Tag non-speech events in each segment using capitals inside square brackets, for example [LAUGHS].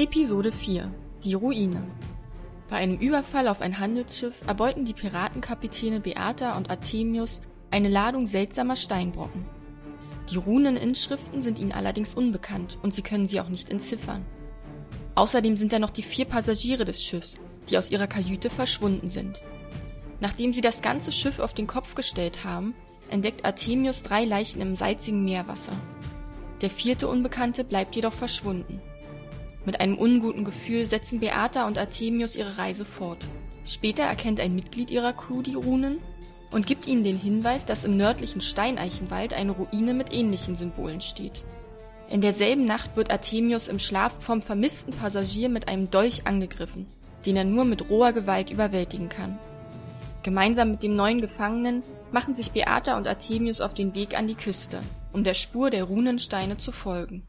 Episode 4 Die Ruine Bei einem Überfall auf ein Handelsschiff erbeuten die Piratenkapitäne Beata und Artemius eine Ladung seltsamer Steinbrocken. Die Runeninschriften sind ihnen allerdings unbekannt und sie können sie auch nicht entziffern. Außerdem sind da noch die vier Passagiere des Schiffs, die aus ihrer Kajüte verschwunden sind. Nachdem sie das ganze Schiff auf den Kopf gestellt haben, entdeckt Artemius drei Leichen im salzigen Meerwasser. Der vierte Unbekannte bleibt jedoch verschwunden. Mit einem unguten Gefühl setzen Beata und Artemius ihre Reise fort. Später erkennt ein Mitglied ihrer Crew die Runen und gibt ihnen den Hinweis, dass im nördlichen Steineichenwald eine Ruine mit ähnlichen Symbolen steht. In derselben Nacht wird Artemius im Schlaf vom vermissten Passagier mit einem Dolch angegriffen, den er nur mit roher Gewalt überwältigen kann. Gemeinsam mit dem neuen Gefangenen machen sich Beata und Artemius auf den Weg an die Küste, um der Spur der Runensteine zu folgen.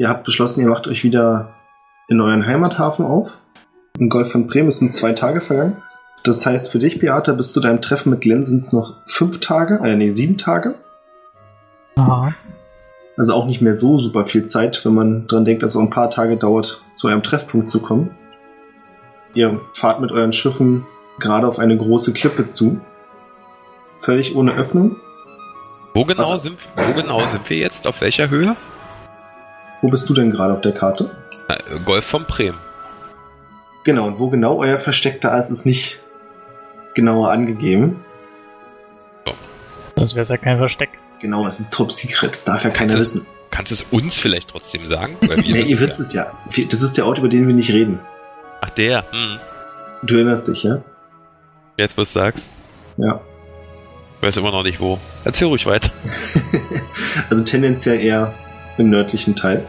Ihr habt beschlossen, ihr macht euch wieder in euren Heimathafen auf. Im Golf von Bremen sind zwei Tage vergangen. Das heißt für dich, Beata, bis zu deinem Treffen mit Glenn sind es noch fünf Tage, äh, nee, sieben Tage. Aha. Also auch nicht mehr so super viel Zeit, wenn man dran denkt, dass es auch ein paar Tage dauert, zu eurem Treffpunkt zu kommen. Ihr fahrt mit euren Schiffen gerade auf eine große Klippe zu. Völlig ohne Öffnung. Wo genau, Was- sind, wo genau sind wir jetzt? Auf welcher Höhe? Wo bist du denn gerade auf der Karte? Äh, Golf von Bremen. Genau, und wo genau euer Versteck da ist, ist nicht genauer angegeben. Sonst wäre es ja kein Versteck. Genau, es ist Top Secret, das darf ja keiner Kannst wissen. Kannst du es uns vielleicht trotzdem sagen? [LAUGHS] Weil wir Nee, ihr es wisst es ja. Das ist der Ort, über den wir nicht reden. Ach, der. Hm. Du erinnerst dich, ja? Jetzt, wo du sagst. Ja. Ich weiß immer noch nicht wo. Erzähl ruhig weiter. [LAUGHS] also tendenziell eher im nördlichen Teil.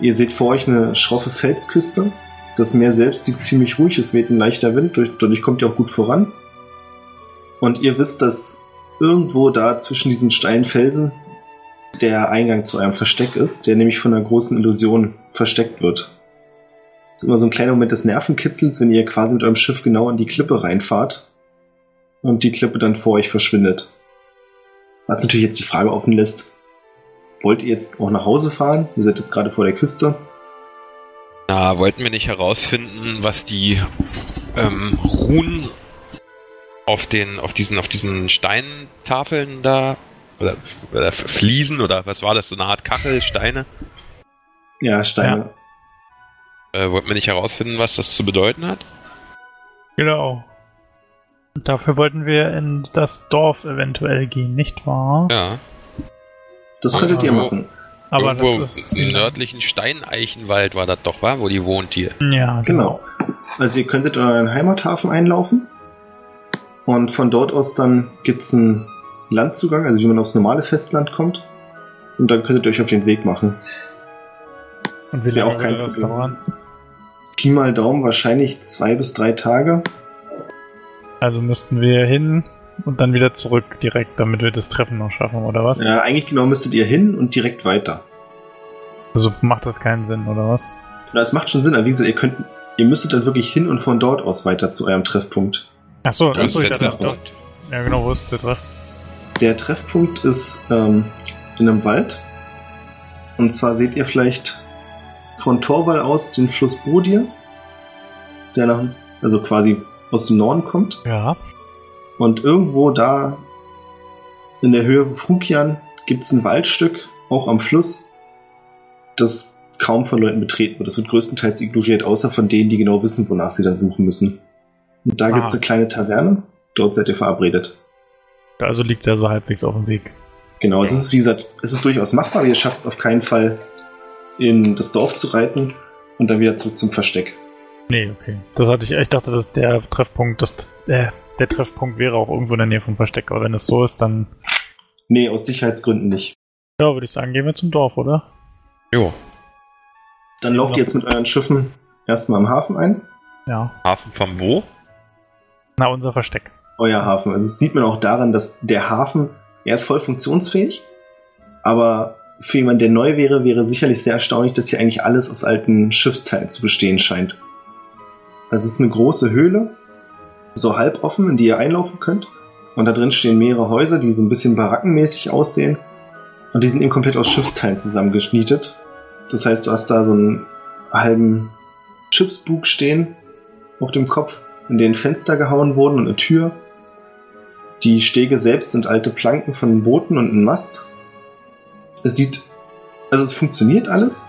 Ihr seht vor euch eine schroffe Felsküste. Das Meer selbst liegt ziemlich ruhig, es weht ein leichter Wind, durch- dadurch kommt ihr auch gut voran. Und ihr wisst, dass irgendwo da zwischen diesen steilen Felsen der Eingang zu eurem Versteck ist, der nämlich von einer großen Illusion versteckt wird. Das ist immer so ein kleiner Moment des Nervenkitzels, wenn ihr quasi mit eurem Schiff genau in die Klippe reinfahrt und die Klippe dann vor euch verschwindet. Was natürlich jetzt die Frage offen lässt, wollt ihr jetzt auch nach Hause fahren? Ihr seid jetzt gerade vor der Küste. Na, wollten wir nicht herausfinden, was die ähm, Runen auf den, auf diesen, auf diesen Steintafeln da oder, oder Fliesen oder was war das, so eine Art Kachel, Steine? Ja, Steine. Äh, wollten wir nicht herausfinden, was das zu bedeuten hat? Genau. Dafür wollten wir in das Dorf eventuell gehen, nicht wahr? Ja. Das könntet ihr Aber- machen. Aber Irgendwo das ist. im nördlichen Steineichenwald war das doch, war, wo die wohnt hier. Ja, Genau. Also ihr könntet in euren Heimathafen einlaufen. Und von dort aus dann gibt's einen Landzugang, also wie man aufs normale Festland kommt. Und dann könntet ihr euch auf den Weg machen. Und das wie wär lange auch kein das Problem. dauern? Pi mal Daumen wahrscheinlich zwei bis drei Tage. Also müssten wir hin und dann wieder zurück direkt, damit wir das Treffen noch schaffen, oder was? Ja, eigentlich genau müsstet ihr hin und direkt weiter. Also macht das keinen Sinn, oder was? Na, es macht schon Sinn, aber wie gesagt, ihr könnt, ihr müsstet dann wirklich hin und von dort aus weiter zu eurem Treffpunkt. Achso, Das ist der doch. Punkt. Ja, genau, wo ist der Treff? Der Treffpunkt ist ähm, in einem Wald. Und zwar seht ihr vielleicht von Torwall aus den Fluss Brodie, der nach, also quasi aus dem Norden kommt. Ja. Und irgendwo da in der Höhe von Frukian gibt es ein Waldstück, auch am Fluss, das kaum von Leuten betreten wird. Das wird größtenteils ignoriert, außer von denen, die genau wissen, wonach sie da suchen müssen. Und da gibt es Ah. eine kleine Taverne. Dort seid ihr verabredet. Also liegt es ja so halbwegs auf dem Weg. Genau, es ist wie gesagt, es ist durchaus machbar, ihr schafft es auf keinen Fall, in das Dorf zu reiten und dann wieder zurück zum Versteck. Nee, okay. Das hatte ich, ich dachte, dass der Treffpunkt, das, äh, der Treffpunkt wäre auch irgendwo in der Nähe vom Versteck, aber wenn es so ist, dann, Nee, aus Sicherheitsgründen nicht. ja, würde ich sagen, gehen wir zum Dorf, oder? Jo. Dann lauft ihr jetzt mit euren Schiffen erstmal am Hafen ein. Ja. Hafen vom wo? Na, unser Versteck. Euer Hafen. Also das sieht man auch daran, dass der Hafen, er ist voll funktionsfähig, aber für jemanden, der neu wäre, wäre sicherlich sehr erstaunlich, dass hier eigentlich alles aus alten Schiffsteilen zu bestehen scheint. Also es ist eine große Höhle, so halb offen, in die ihr einlaufen könnt. Und da drin stehen mehrere Häuser, die so ein bisschen barackenmäßig aussehen. Und die sind eben komplett aus Schiffsteilen zusammengeschnietet. Das heißt, du hast da so einen halben Schiffsbug stehen auf dem Kopf, in den Fenster gehauen wurden und eine Tür. Die Stege selbst sind alte Planken von Booten und ein Mast. Es sieht, also es funktioniert alles,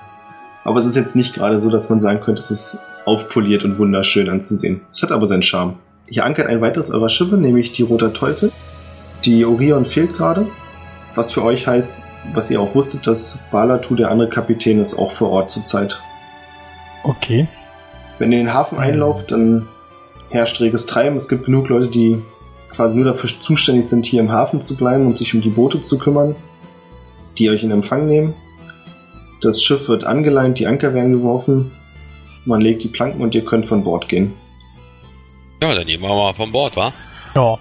aber es ist jetzt nicht gerade so, dass man sagen könnte, es ist aufpoliert und wunderschön anzusehen. Es hat aber seinen Charme. Hier ankert ein weiteres eurer Schiffe, nämlich die Roter Teufel. Die Orion fehlt gerade, was für euch heißt, was ihr auch wusstet, dass Balatu, der andere Kapitän, ist auch vor Ort zurzeit. Okay. Wenn ihr in den Hafen einlauft, dann herrscht reges Treiben. Es gibt genug Leute, die quasi nur dafür zuständig sind, hier im Hafen zu bleiben und sich um die Boote zu kümmern, die euch in Empfang nehmen. Das Schiff wird angeleint, die Anker werden geworfen, man legt die Planken und ihr könnt von Bord gehen. Ja, dann gehen wir mal von Bord, wa? Ja.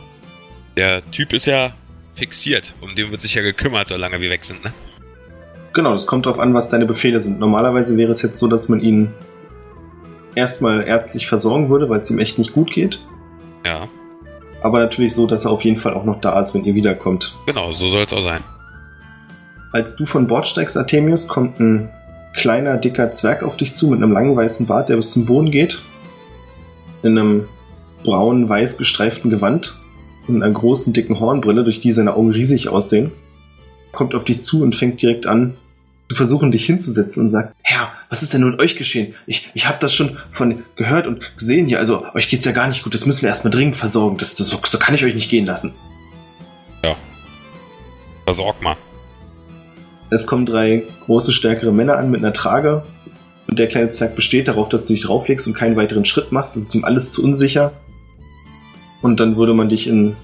Der Typ ist ja fixiert. Um den wird sich ja gekümmert, solange wir weg sind, ne? Genau, das kommt darauf an, was deine Befehle sind. Normalerweise wäre es jetzt so, dass man ihn erstmal ärztlich versorgen würde, weil es ihm echt nicht gut geht. Ja. Aber natürlich so, dass er auf jeden Fall auch noch da ist, wenn ihr wiederkommt. Genau, so soll es auch sein. Als du von Bord steigst, Artemius, kommt ein kleiner, dicker Zwerg auf dich zu mit einem langen weißen Bart, der bis zum Boden geht. In einem braun-weiß gestreiften Gewand und einer großen, dicken Hornbrille, durch die seine Augen riesig aussehen. Kommt auf dich zu und fängt direkt an, zu versuchen, dich hinzusetzen und sagt, Herr, was ist denn mit euch geschehen? Ich, ich habe das schon von gehört und gesehen hier. Also, euch geht's ja gar nicht gut. Das müssen wir erstmal dringend versorgen. Das, das, so, so kann ich euch nicht gehen lassen. Versorg mal. Es kommen drei große, stärkere Männer an mit einer Trage. Und der kleine Zwerg besteht darauf, dass du dich drauflegst und keinen weiteren Schritt machst. Das ist ihm alles zu unsicher. Und dann würde man dich in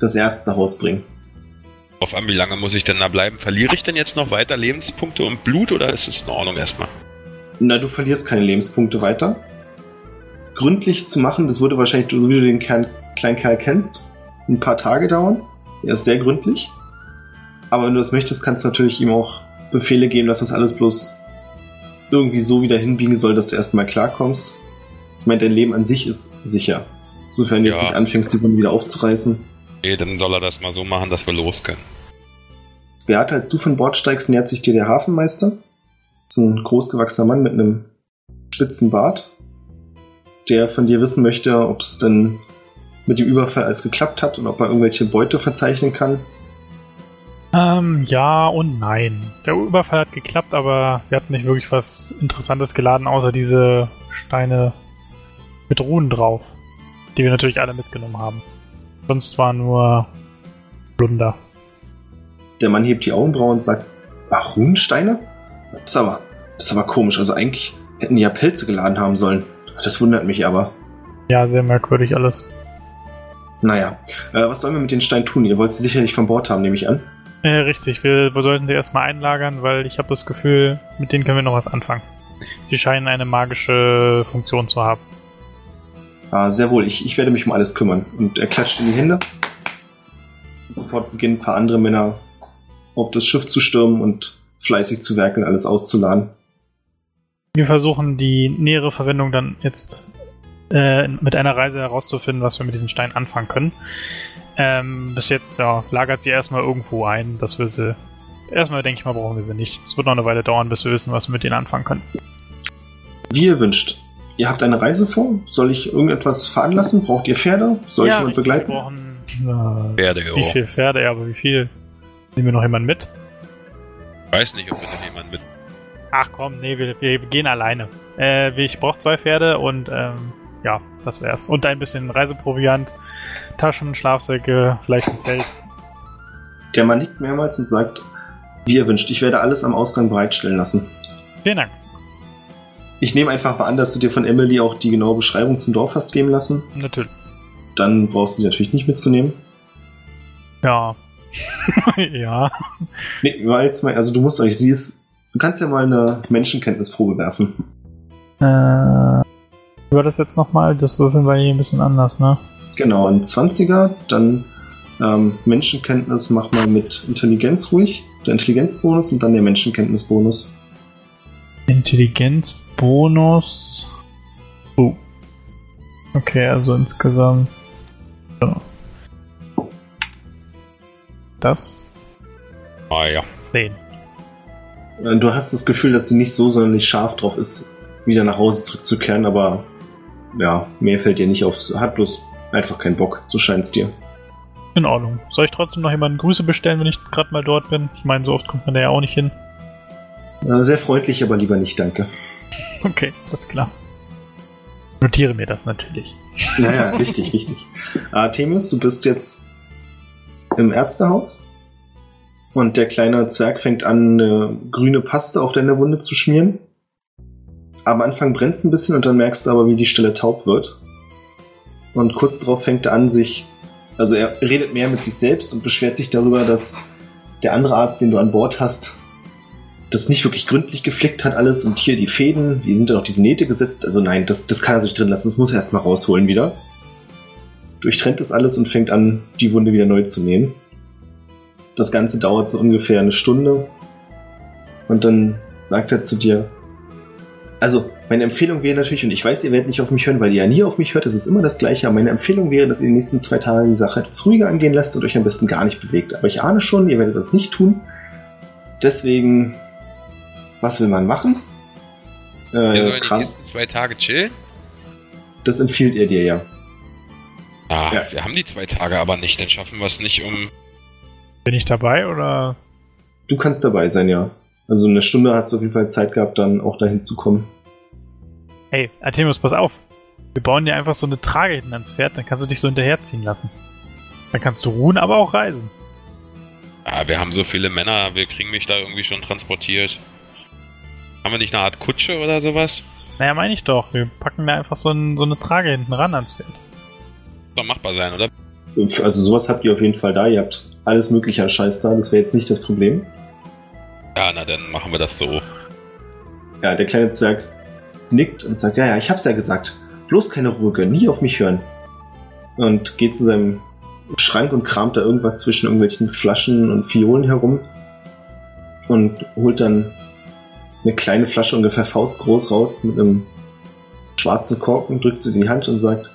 das Ärztehaus bringen. Auf an, wie lange muss ich denn da bleiben? Verliere ich denn jetzt noch weiter Lebenspunkte und Blut oder ist es in Ordnung erstmal? Na, du verlierst keine Lebenspunkte weiter. Gründlich zu machen, das würde wahrscheinlich, so wie du den Kern, kleinen Kerl kennst, ein paar Tage dauern. Er ist sehr gründlich. Aber wenn du das möchtest, kannst du natürlich ihm auch Befehle geben, dass das alles bloß irgendwie so wieder hinbiegen soll, dass du erstmal klarkommst. Ich meine, dein Leben an sich ist sicher. Sofern du jetzt Ja. nicht anfängst, die Wunde wieder aufzureißen. Nee, dann soll er das mal so machen, dass wir los können. Beate, als du von Bord steigst, nähert sich dir der Hafenmeister. Das ist ein großgewachsener Mann mit einem spitzen Bart, der von dir wissen möchte, ob es denn mit dem Überfall alles geklappt hat und ob er irgendwelche Beute verzeichnen kann. Ähm, ja und nein. Der Überfall hat geklappt, aber sie hat nicht wirklich was Interessantes geladen, außer diese Steine mit Runen drauf, die wir natürlich alle mitgenommen haben. Sonst war nur Plunder. Der Mann hebt die Augenbrauen und sagt, ach, Runensteine? Das ist aber, das ist aber komisch. Also eigentlich hätten die ja Pelze geladen haben sollen. Das wundert mich aber. Ja, sehr merkwürdig alles. Naja, äh, was sollen wir mit den Steinen tun? Ihr wollt sie sicherlich von Bord haben, nehme ich an. Äh, richtig, wir, wir sollten sie erstmal einlagern, weil ich habe das Gefühl, mit denen können wir noch was anfangen. Sie scheinen eine magische Funktion zu haben. Ah, sehr wohl, ich, ich werde mich um alles kümmern. Und er klatscht in die Hände. Sofort beginnen ein paar andere Männer auf das Schiff zu stürmen und fleißig zu werkeln, alles auszuladen. Wir versuchen die nähere Verwendung dann jetzt äh, mit einer Reise herauszufinden, was wir mit diesen Steinen anfangen können. Ähm, bis jetzt ja, lagert sie erstmal irgendwo ein, dass wir sie. Erstmal denke ich mal, brauchen wir sie nicht. Es wird noch eine Weile dauern, bis wir wissen, was wir mit denen anfangen können. Wie ihr wünscht. Ihr habt eine Reise vor? Soll ich irgendetwas veranlassen? Braucht ihr Pferde? Soll ich jemand begleiten? Wir brauchen. Äh, Pferde, wie jo. viele Pferde, ja, aber wie viel? Nehmen wir noch jemanden mit? Weiß nicht, ob wir denn jemand mit. Ach komm, nee, wir, wir gehen alleine. Äh, ich brauche zwei Pferde und ähm, ja, das wär's. Und ein bisschen Reiseproviant, Taschen, Schlafsäcke, vielleicht ein Zelt. Der Mann nickt mehrmals und sagt, wie ihr wünscht. Ich werde alles am Ausgang bereitstellen lassen. Vielen Dank. Ich nehme einfach mal an, dass du dir von Emily auch die genaue Beschreibung zum Dorf hast geben lassen. Natürlich. Dann brauchst du sie natürlich nicht mitzunehmen. Ja. [LAUGHS] ja. Nee, war jetzt mal, also du musst euch, sie ist, du kannst ja mal eine Menschenkenntnisprobe werfen. Äh, war das jetzt nochmal? Das Würfeln war hier ein bisschen anders, ne? Genau, ein 20er, dann ähm, Menschenkenntnis mach mal mit Intelligenz ruhig, der Intelligenzbonus und dann der Menschenkenntnisbonus. Intelligenzbonus. Oh. Okay, also insgesamt. So. Das? Ah ja. 10. Äh, Du hast das Gefühl, dass sie nicht so sonderlich scharf drauf ist, wieder nach Hause zurückzukehren, aber ja, mehr fällt dir nicht auf. Hat bloß einfach keinen Bock, so scheint's dir. In Ordnung. Soll ich trotzdem noch jemanden Grüße bestellen, wenn ich gerade mal dort bin? Ich meine, so oft kommt man da ja auch nicht hin. Äh, Sehr freundlich, aber lieber nicht, danke. [LAUGHS] Okay, alles klar. Notiere mir das natürlich. Naja, richtig, richtig. Artemis, du bist jetzt im Ärztehaus und der kleine Zwerg fängt an, eine grüne Paste auf deine Wunde zu schmieren. Am Anfang brennt es ein bisschen und dann merkst du aber, wie die Stelle taub wird. Und kurz darauf fängt er an, sich, also er redet mehr mit sich selbst und beschwert sich darüber, dass der andere Arzt, den du an Bord hast, das nicht wirklich gründlich geflickt hat alles und hier die Fäden, wie sind da noch diese Nähte gesetzt? Also nein, das, das kann er sich drin lassen, das muss er erstmal rausholen wieder. Durchtrennt das alles und fängt an, die Wunde wieder neu zu nähen. Das Ganze dauert so ungefähr eine Stunde. Und dann sagt er zu dir, also meine Empfehlung wäre natürlich, und ich weiß, ihr werdet nicht auf mich hören, weil ihr ja nie auf mich hört, das ist immer das Gleiche, aber meine Empfehlung wäre, dass ihr die nächsten zwei Tage die Sache etwas ruhiger angehen lasst und euch am besten gar nicht bewegt. Aber ich ahne schon, ihr werdet das nicht tun. Deswegen, was will man machen? Wir Äh, sollen die nächsten zwei Tage chillen? das empfiehlt er dir ja. Ah, Ja. wir haben die zwei Tage aber nicht, dann schaffen wir es nicht um. Bin ich dabei oder? Du kannst dabei sein, ja. Also eine Stunde hast du auf jeden Fall Zeit gehabt, dann auch dahin zu kommen. Hey, Artemius, pass auf. Wir bauen dir einfach so eine Trage hinten ans Pferd, dann kannst du dich so hinterherziehen lassen. Dann kannst du ruhen, aber auch reisen. Ah, wir haben so viele Männer, wir kriegen mich da irgendwie schon transportiert. Haben wir nicht eine Art Kutsche oder sowas? Naja, meine ich doch. Wir packen da einfach so, ein, so eine Trage hinten ran ans Pferd. Soll machbar sein, oder? Also sowas habt ihr auf jeden Fall da. Ihr habt alles mögliche an Scheiß da. Das wäre jetzt nicht das Problem. Ja, na dann machen wir das so. Ja, der kleine Zwerg nickt und sagt, ja, ja, ich hab's ja gesagt. Bloß keine Ruhe gönnen, nie auf mich hören. Und geht zu seinem Schrank und kramt da irgendwas zwischen irgendwelchen Flaschen und Fiolen herum. Und holt dann eine kleine Flasche ungefähr faustgroß raus mit einem schwarzen Korken, drückt sie in die Hand und sagt,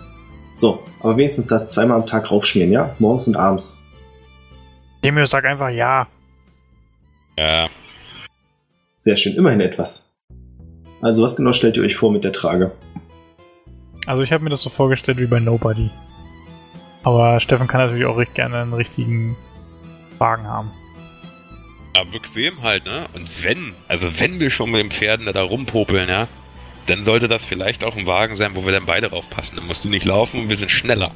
so, aber wenigstens das zweimal am Tag raufschmieren, ja? Morgens und abends. Artemius, sag einfach ja. Ja, Sehr schön, immerhin etwas. Also was genau stellt ihr euch vor mit der Trage? Also ich habe mir das so vorgestellt wie bei Nobody. Aber Steffen kann natürlich auch recht gerne einen richtigen Wagen haben. Ja, bequem halt, ne? Und wenn, also wenn wir schon mit den Pferden da rumpopeln, ja, dann sollte das vielleicht auch ein Wagen sein, wo wir dann beide raufpassen. Dann musst du nicht laufen und wir sind schneller.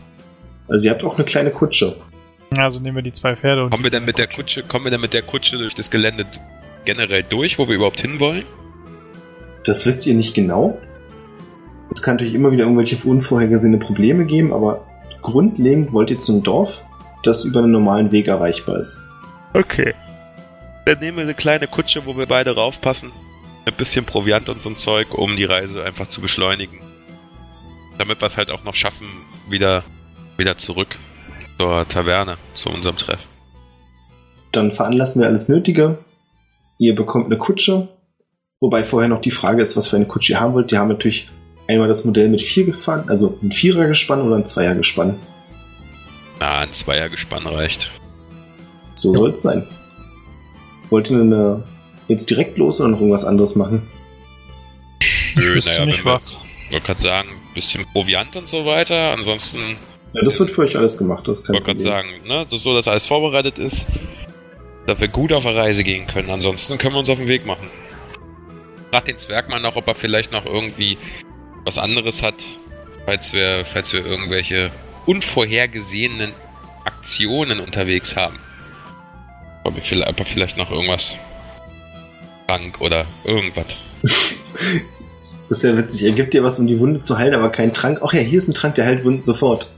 Also ihr habt auch eine kleine Kutsche. Also nehmen wir die zwei Pferde und. Kommen wir dann mit der Kutsche, kommen wir dann mit der Kutsche durch das Gelände generell durch, wo wir überhaupt hinwollen? Das wisst ihr nicht genau. Es kann natürlich immer wieder irgendwelche unvorhergesehene Probleme geben, aber grundlegend wollt ihr zum Dorf, das über einen normalen Weg erreichbar ist. Okay. Dann nehmen wir eine kleine Kutsche, wo wir beide raufpassen. Ein bisschen Proviant und so ein Zeug, um die Reise einfach zu beschleunigen. Damit wir es halt auch noch schaffen, wieder, wieder zurück zur Taverne, zu unserem Treff. Dann veranlassen wir alles Nötige. Ihr bekommt eine Kutsche, wobei vorher noch die Frage ist, was für eine Kutsche ihr haben wollt. Die haben natürlich einmal das Modell mit vier Gespann, also ein Vierergespann oder ein Zweiergespann. Na, ein Zweiergespann reicht. So soll es sein. Wollt ihr eine, jetzt direkt los oder noch irgendwas anderes machen? ich Nö, naja, nicht wenn wir- was. Ich wollte gerade sagen, bisschen Proviant und so weiter. Ansonsten, Ja, das wird für euch alles gemacht, das ich kann wollte gerade sagen, ne, das so, dass alles vorbereitet ist, dass wir gut auf eine Reise gehen können. Ansonsten können wir uns auf den Weg machen. Frag den Zwerg mal noch, ob er vielleicht noch irgendwie was anderes hat, falls wir, falls wir irgendwelche unvorhergesehenen Aktionen unterwegs haben. Ob er vielleicht, er noch irgendwas krank oder irgendwas. [LAUGHS] Das ist ja witzig. Er gibt dir was, um die Wunde zu heilen, aber keinen Trank. Ach ja, hier ist ein Trank, der heilt Wunden sofort.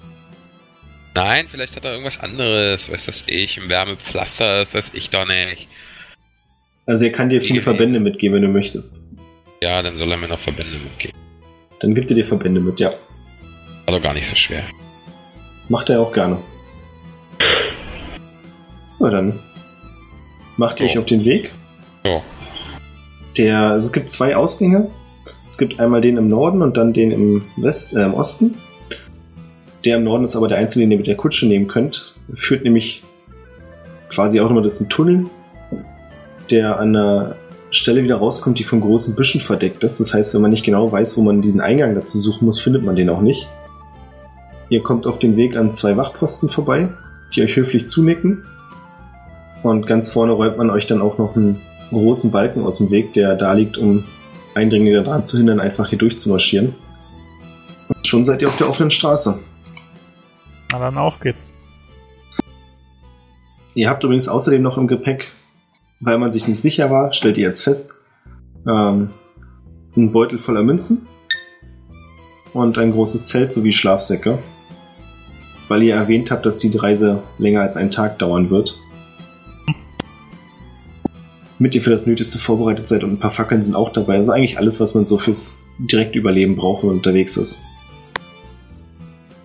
Nein, vielleicht hat er irgendwas anderes, weiß das ich, ein Wärmepflaster, das weiß ich doch nicht. Also er kann dir viele. Verbände mitgeben, wenn du möchtest. Ja, dann soll er mir noch Verbände mitgeben. Dann gibt ihr die Verbände mit, ja. War doch gar nicht so schwer. Macht er auch gerne. Na dann macht ihr So. euch auf den Weg. So. Der, also es gibt zwei Ausgänge. Es gibt einmal den im Norden und dann den im West, äh, im Osten. Der im Norden ist aber der einzige, den ihr mit der Kutsche nehmen könnt. Führt nämlich quasi auch immer das ist ein Tunnel, der an einer Stelle wieder rauskommt, die von großen Büschen verdeckt ist. Das heißt, wenn man nicht genau weiß, wo man diesen Eingang dazu suchen muss, findet man den auch nicht. Ihr kommt auf dem Weg an zwei Wachposten vorbei, die euch höflich zunicken. Und ganz vorne räumt man euch dann auch noch einen großen Balken aus dem Weg, der da liegt, um Eindringlinge daran zu hindern, einfach hier durchzumarschieren. Und schon seid ihr auf der offenen Straße. Na dann auf geht's. Ihr habt übrigens außerdem noch im Gepäck, weil man sich nicht sicher war, stellt ihr jetzt fest, ähm, einen Beutel voller Münzen und ein großes Zelt sowie Schlafsäcke, weil ihr erwähnt habt, dass die Reise länger als einen Tag dauern wird. Mit ihr für das Nötigste vorbereitet seid und ein paar Fackeln sind auch dabei. Also eigentlich alles, was man so fürs direkte Überleben braucht, wenn man unterwegs ist.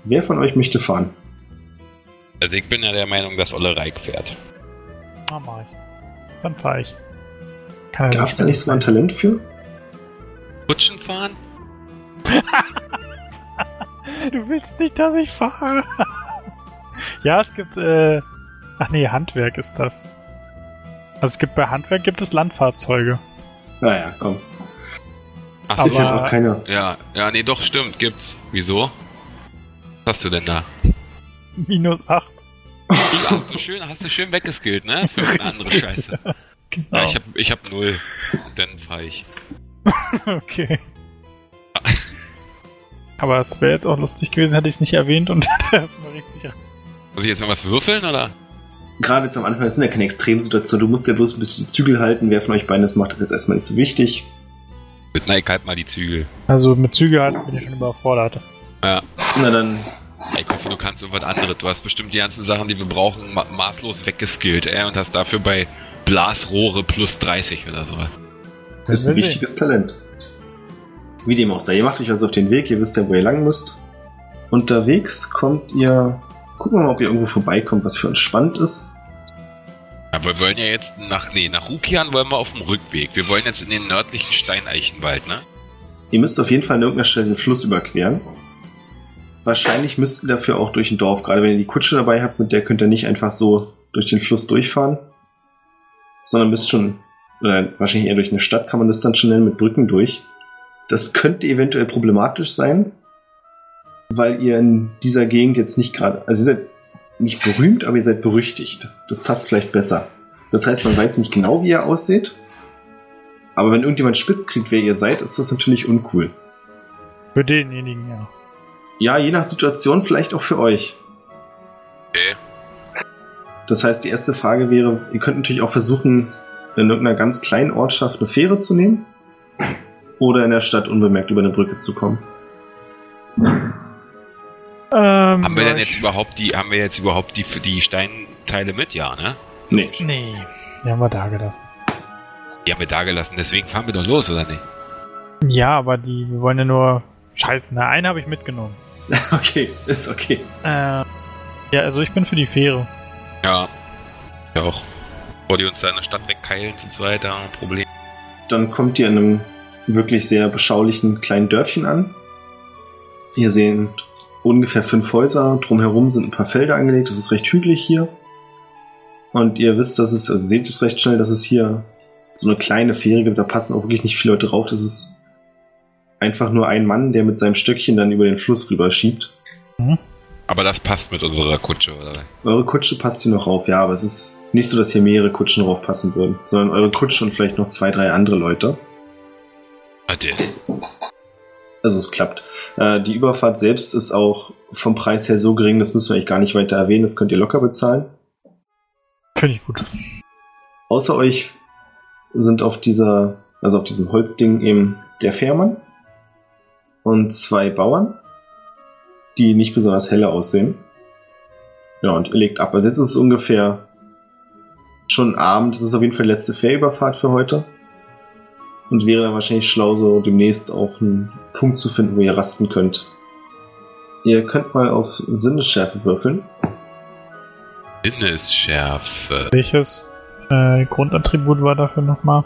Wer von euch möchte fahren? Also ich bin ja der Meinung, dass Olle Reik fährt. Na, mach ich. Dann fahr ich. Kann Gab es da nicht sogar ein Talent für? Rutschen fahren? [LAUGHS] Du willst nicht, dass ich fahre. [LAUGHS] ja, es gibt, äh, ach nee, Handwerk ist das. Also es gibt bei Handwerk gibt es Landfahrzeuge. Naja, komm. Ach Aber- Ist jetzt auch keine. Ja, ja, nee, doch, stimmt, gibt's. Wieso? Was hast du denn da? Minus 8. Ja, hast du schön, hast du schön weggeskillt, ne? Für eine andere Scheiße. Genau. Ja, ich hab, ich hab null. Dann fahr ich. [LAUGHS] okay. Aber es wäre jetzt auch lustig gewesen, hätte ich es nicht erwähnt und [LAUGHS] hätte erstmal richtig. Muss ich jetzt noch was würfeln, oder? Gerade jetzt am Anfang, das sind ja keine Extremsituation. Du musst ja bloß ein bisschen die Zügel halten. Wer von euch beiden das macht, ist jetzt erstmal nicht so wichtig. Mit Nike halt mal die Zügel. Also mit Züge halten bin ich schon überfordert. Ja. Na dann, Ich hoffe, du kannst irgendwas anderes. Du hast bestimmt die ganzen Sachen, die wir brauchen, ma maßlos weggeskillt, ey, und hast dafür bei Blasrohre plus 30 oder so. das ist ein sehen. wichtiges Talent. Wie dem auch sei. Ihr macht euch also auf den Weg. Ihr wisst ja, wo ihr lang müsst. Unterwegs kommt ihr. Gucken wir mal, ob ihr irgendwo vorbeikommt, was für uns spannend ist. Aber wir wollen ja jetzt nach, nee, nach Rukian wollen wir auf dem Rückweg. Wir wollen jetzt in den nördlichen Steineichenwald, ne? Ihr müsst auf jeden Fall an irgendeiner Stelle den Fluss überqueren. Wahrscheinlich müsst ihr dafür auch durch ein Dorf. Gerade wenn ihr die Kutsche dabei habt, mit der könnt ihr nicht einfach so durch den Fluss durchfahren. Sondern müsst schon, oder wahrscheinlich eher durch eine Stadt kann man das dann schon nennen, mit Brücken durch. Das könnte eventuell problematisch sein, weil ihr in dieser Gegend jetzt nicht gerade, also ihr seid nicht berühmt, aber ihr seid berüchtigt. Das passt vielleicht besser. Das heißt, man weiß nicht genau, wie ihr aussieht. Aber wenn irgendjemand spitz kriegt, wer ihr seid, ist das natürlich uncool. Für denjenigen, ja. Ja, je nach Situation vielleicht auch für euch. Okay. Das heißt, die erste Frage wäre, ihr könnt natürlich auch versuchen, in irgendeiner ganz kleinen Ortschaft eine Fähre zu nehmen. Oder in der Stadt unbemerkt über eine Brücke zu kommen. Ähm, Haben wir denn jetzt überhaupt die, haben wir jetzt überhaupt die, die Steinteile mit? Ja, ne? Nee. Nee, die haben wir da gelassen. Die haben wir da gelassen, deswegen fahren wir doch los, oder nicht? Ja, aber die, wir wollen ja nur. Scheiße, na, eine habe ich mitgenommen. [LAUGHS] Okay, ist okay. Äh, ja, also ich bin für die Fähre. Ja. Ja auch. Bevor die uns da in der Stadt wegkeilen zu zweit, da ein Problem. Dann kommt ihr in einem wirklich sehr beschaulichen kleinen Dörfchen an. Ihr seht ungefähr fünf Häuser, drumherum sind ein paar Felder angelegt, das ist recht hügelig hier. Und ihr wisst, dass es, also seht es recht schnell, dass es hier so eine kleine Fähre gibt, da passen auch wirklich nicht viele Leute drauf. Das ist einfach nur ein Mann, der mit seinem Stöckchen dann über den Fluss rüber schiebt. Aber das passt mit unserer Kutsche, oder? Eure Kutsche passt hier noch rauf, ja, aber es ist nicht so, dass hier mehrere Kutschen drauf passen würden, sondern eure Kutsche und vielleicht noch zwei, drei andere Leute. Warte. Also es klappt. Äh, die Überfahrt selbst ist auch vom Preis her so gering, das müssen wir eigentlich gar nicht weiter erwähnen, das könnt ihr locker bezahlen. Finde ich gut. Außer euch sind auf dieser, also auf diesem Holzding eben der Fährmann und zwei Bauern, die nicht besonders helle aussehen. Ja, und ihr legt ab. Also jetzt ist es ungefähr schon Abend. Das ist auf jeden Fall die letzte Fährüberfahrt für heute. Und wäre dann wahrscheinlich schlau, so demnächst auch einen Punkt zu finden, wo ihr rasten könnt. Ihr könnt mal auf Sinnesschärfe würfeln. Sinnesschärfe. Welches äh, Grundattribut war dafür nochmal?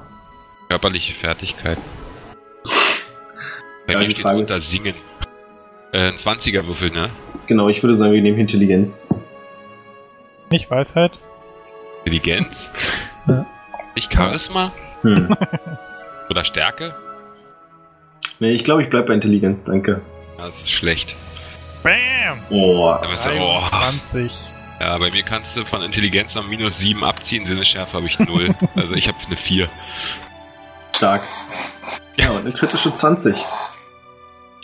Körperliche Fertigkeit. [LAUGHS] Bei Ja, mir steht Frage unter ist- Singen. Äh, ein 20er Würfel, ne? Genau, ich würde sagen, wir nehmen Intelligenz. Nicht Weisheit? Intelligenz? Ja. Nicht Charisma? Hm. [LAUGHS] Oder Stärke? nee, ich glaube, ich bleibe bei Intelligenz, danke. Ja, Das ist schlecht. Bam! Oh, bist du, oh, 20. ja, bei mir kannst du von Intelligenz noch minus 7 abziehen, Sinnesschärfe habe ich 0. [LAUGHS] also ich habe eine 4. stark. Ja, und eine kritische 20.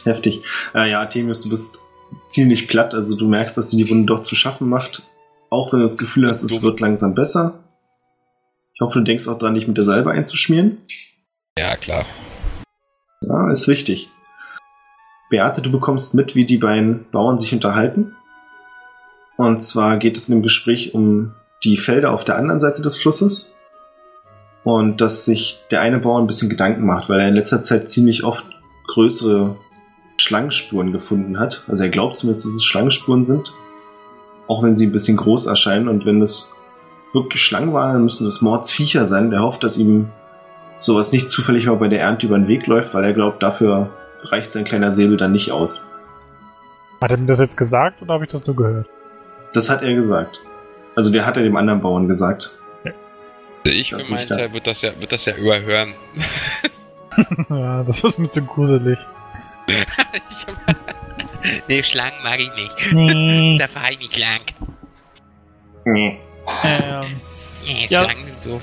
Heftig. Äh, ja, Artemius, du bist ziemlich platt, also du merkst, dass dir die Wunde doch zu schaffen macht. Auch wenn du das Gefühl hast, es wird langsam besser. Ich hoffe, du denkst auch dran, dich mit der Salbe einzuschmieren. Ja, klar. Ja, ist wichtig. Beate, du bekommst mit, wie die beiden Bauern sich unterhalten. Und zwar geht es in dem Gespräch um die Felder auf der anderen Seite des Flusses. Und dass sich der eine Bauer ein bisschen Gedanken macht, weil er in letzter Zeit ziemlich oft größere Schlangenspuren gefunden hat. Also er glaubt zumindest, dass es Schlangenspuren sind. Auch wenn sie ein bisschen groß erscheinen. Und wenn es wirklich Schlangen waren, dann müssen es Mordsviecher sein. Der hofft, dass ihm sowas nicht zufällig mal bei der Ernte über den Weg läuft, weil er glaubt, dafür reicht sein kleiner Säbel dann nicht aus. Hat er mir das jetzt gesagt oder habe ich das nur gehört? Das hat er gesagt. Also der hat er dem anderen Bauern gesagt. Also ich Das da. Teil wird das ja, wird das ja überhören. [LAUGHS] [LAUGHS] ja, das ist mir zu gruselig. [LAUGHS] Nee, Schlangen mag ich nicht. Nee. Da fahre ich nicht lang. Nee. ähm, Nee, Ja. Schlangen sind doof.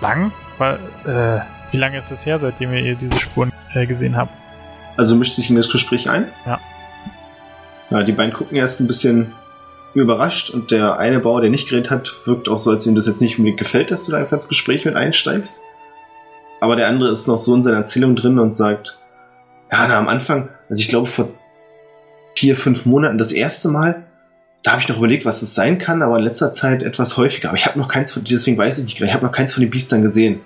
lang? Weil, äh, wie lange ist es her, seitdem ihr diese Spuren äh, gesehen habt? Also mischt sich in das Gespräch ein. Ja. Ja, die beiden gucken erst ein bisschen überrascht und der eine Bauer, der nicht geredet hat, wirkt auch so, als ihm das jetzt nicht unbedingt gefällt, dass du da einfach ins Gespräch mit einsteigst. Aber der andere ist noch so in seiner Erzählung drin und sagt, ja, na, am Anfang, also ich glaube vor vier, fünf Monaten das erste Mal, da habe ich noch überlegt, was es sein kann, aber in letzter Zeit etwas häufiger. Aber ich habe noch keins von, deswegen weiß ich nicht genau, ich habe noch keins von den Biestern gesehen.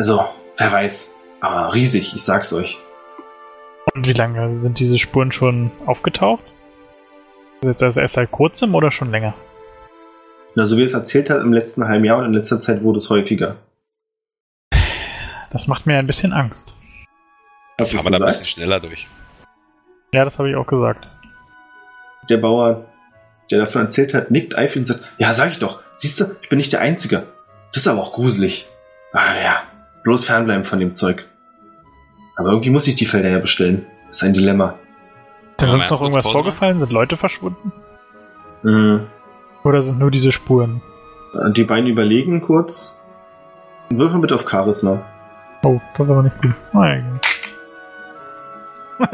Also, wer weiß. Aber riesig, ich sag's euch. Und wie lange sind diese Spuren schon aufgetaucht? Ist jetzt also erst seit kurzem oder schon länger? Na, so wie er es erzählt hat im letzten halben Jahr und in letzter Zeit wurde es häufiger. Das macht mir ein bisschen Angst. Du Fahren wir da ein bisschen schneller durch. Ja, das habe ich auch gesagt. Der Bauer, der davon erzählt hat, nickt eifrig und sagt, ja, sag ich doch. Siehst du, ich bin nicht der Einzige. Das ist aber auch gruselig. Ah ja, bloß fernbleiben von dem Zeug. Aber irgendwie muss ich die Felder ja bestellen. Das ist ein Dilemma. Ist denn sonst noch irgendwas Pause vorgefallen? Sind Leute verschwunden? Mhm. Oder sind nur diese Spuren? Die beiden überlegen kurz. Würfel bitte auf Charisma. Oh, das ist aber nicht gut. Oh, ja, egal.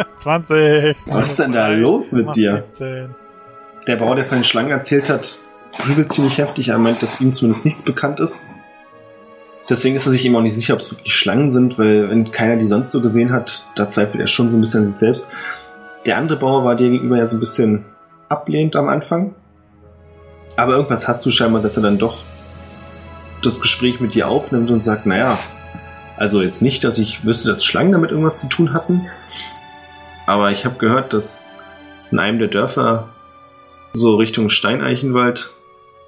[LAUGHS] 20. Was ist denn da los mit dir? 17. Der Bauer, der von den Schlangen erzählt hat, grübelt ziemlich heftig. Er meint, dass ihm zumindest nichts bekannt ist. Deswegen ist er sich eben auch nicht sicher, ob es wirklich Schlangen sind, weil wenn keiner die sonst so gesehen hat, da zweifelt er schon so ein bisschen an sich selbst. Der andere Bauer war dir gegenüber ja so ein bisschen ablehnend am Anfang. Aber irgendwas hast du scheinbar, dass er dann doch das Gespräch mit dir aufnimmt und sagt, naja, also jetzt nicht, dass ich wüsste, dass Schlangen damit irgendwas zu tun hatten. Aber ich habe gehört, dass in einem der Dörfer so Richtung Steineichenwald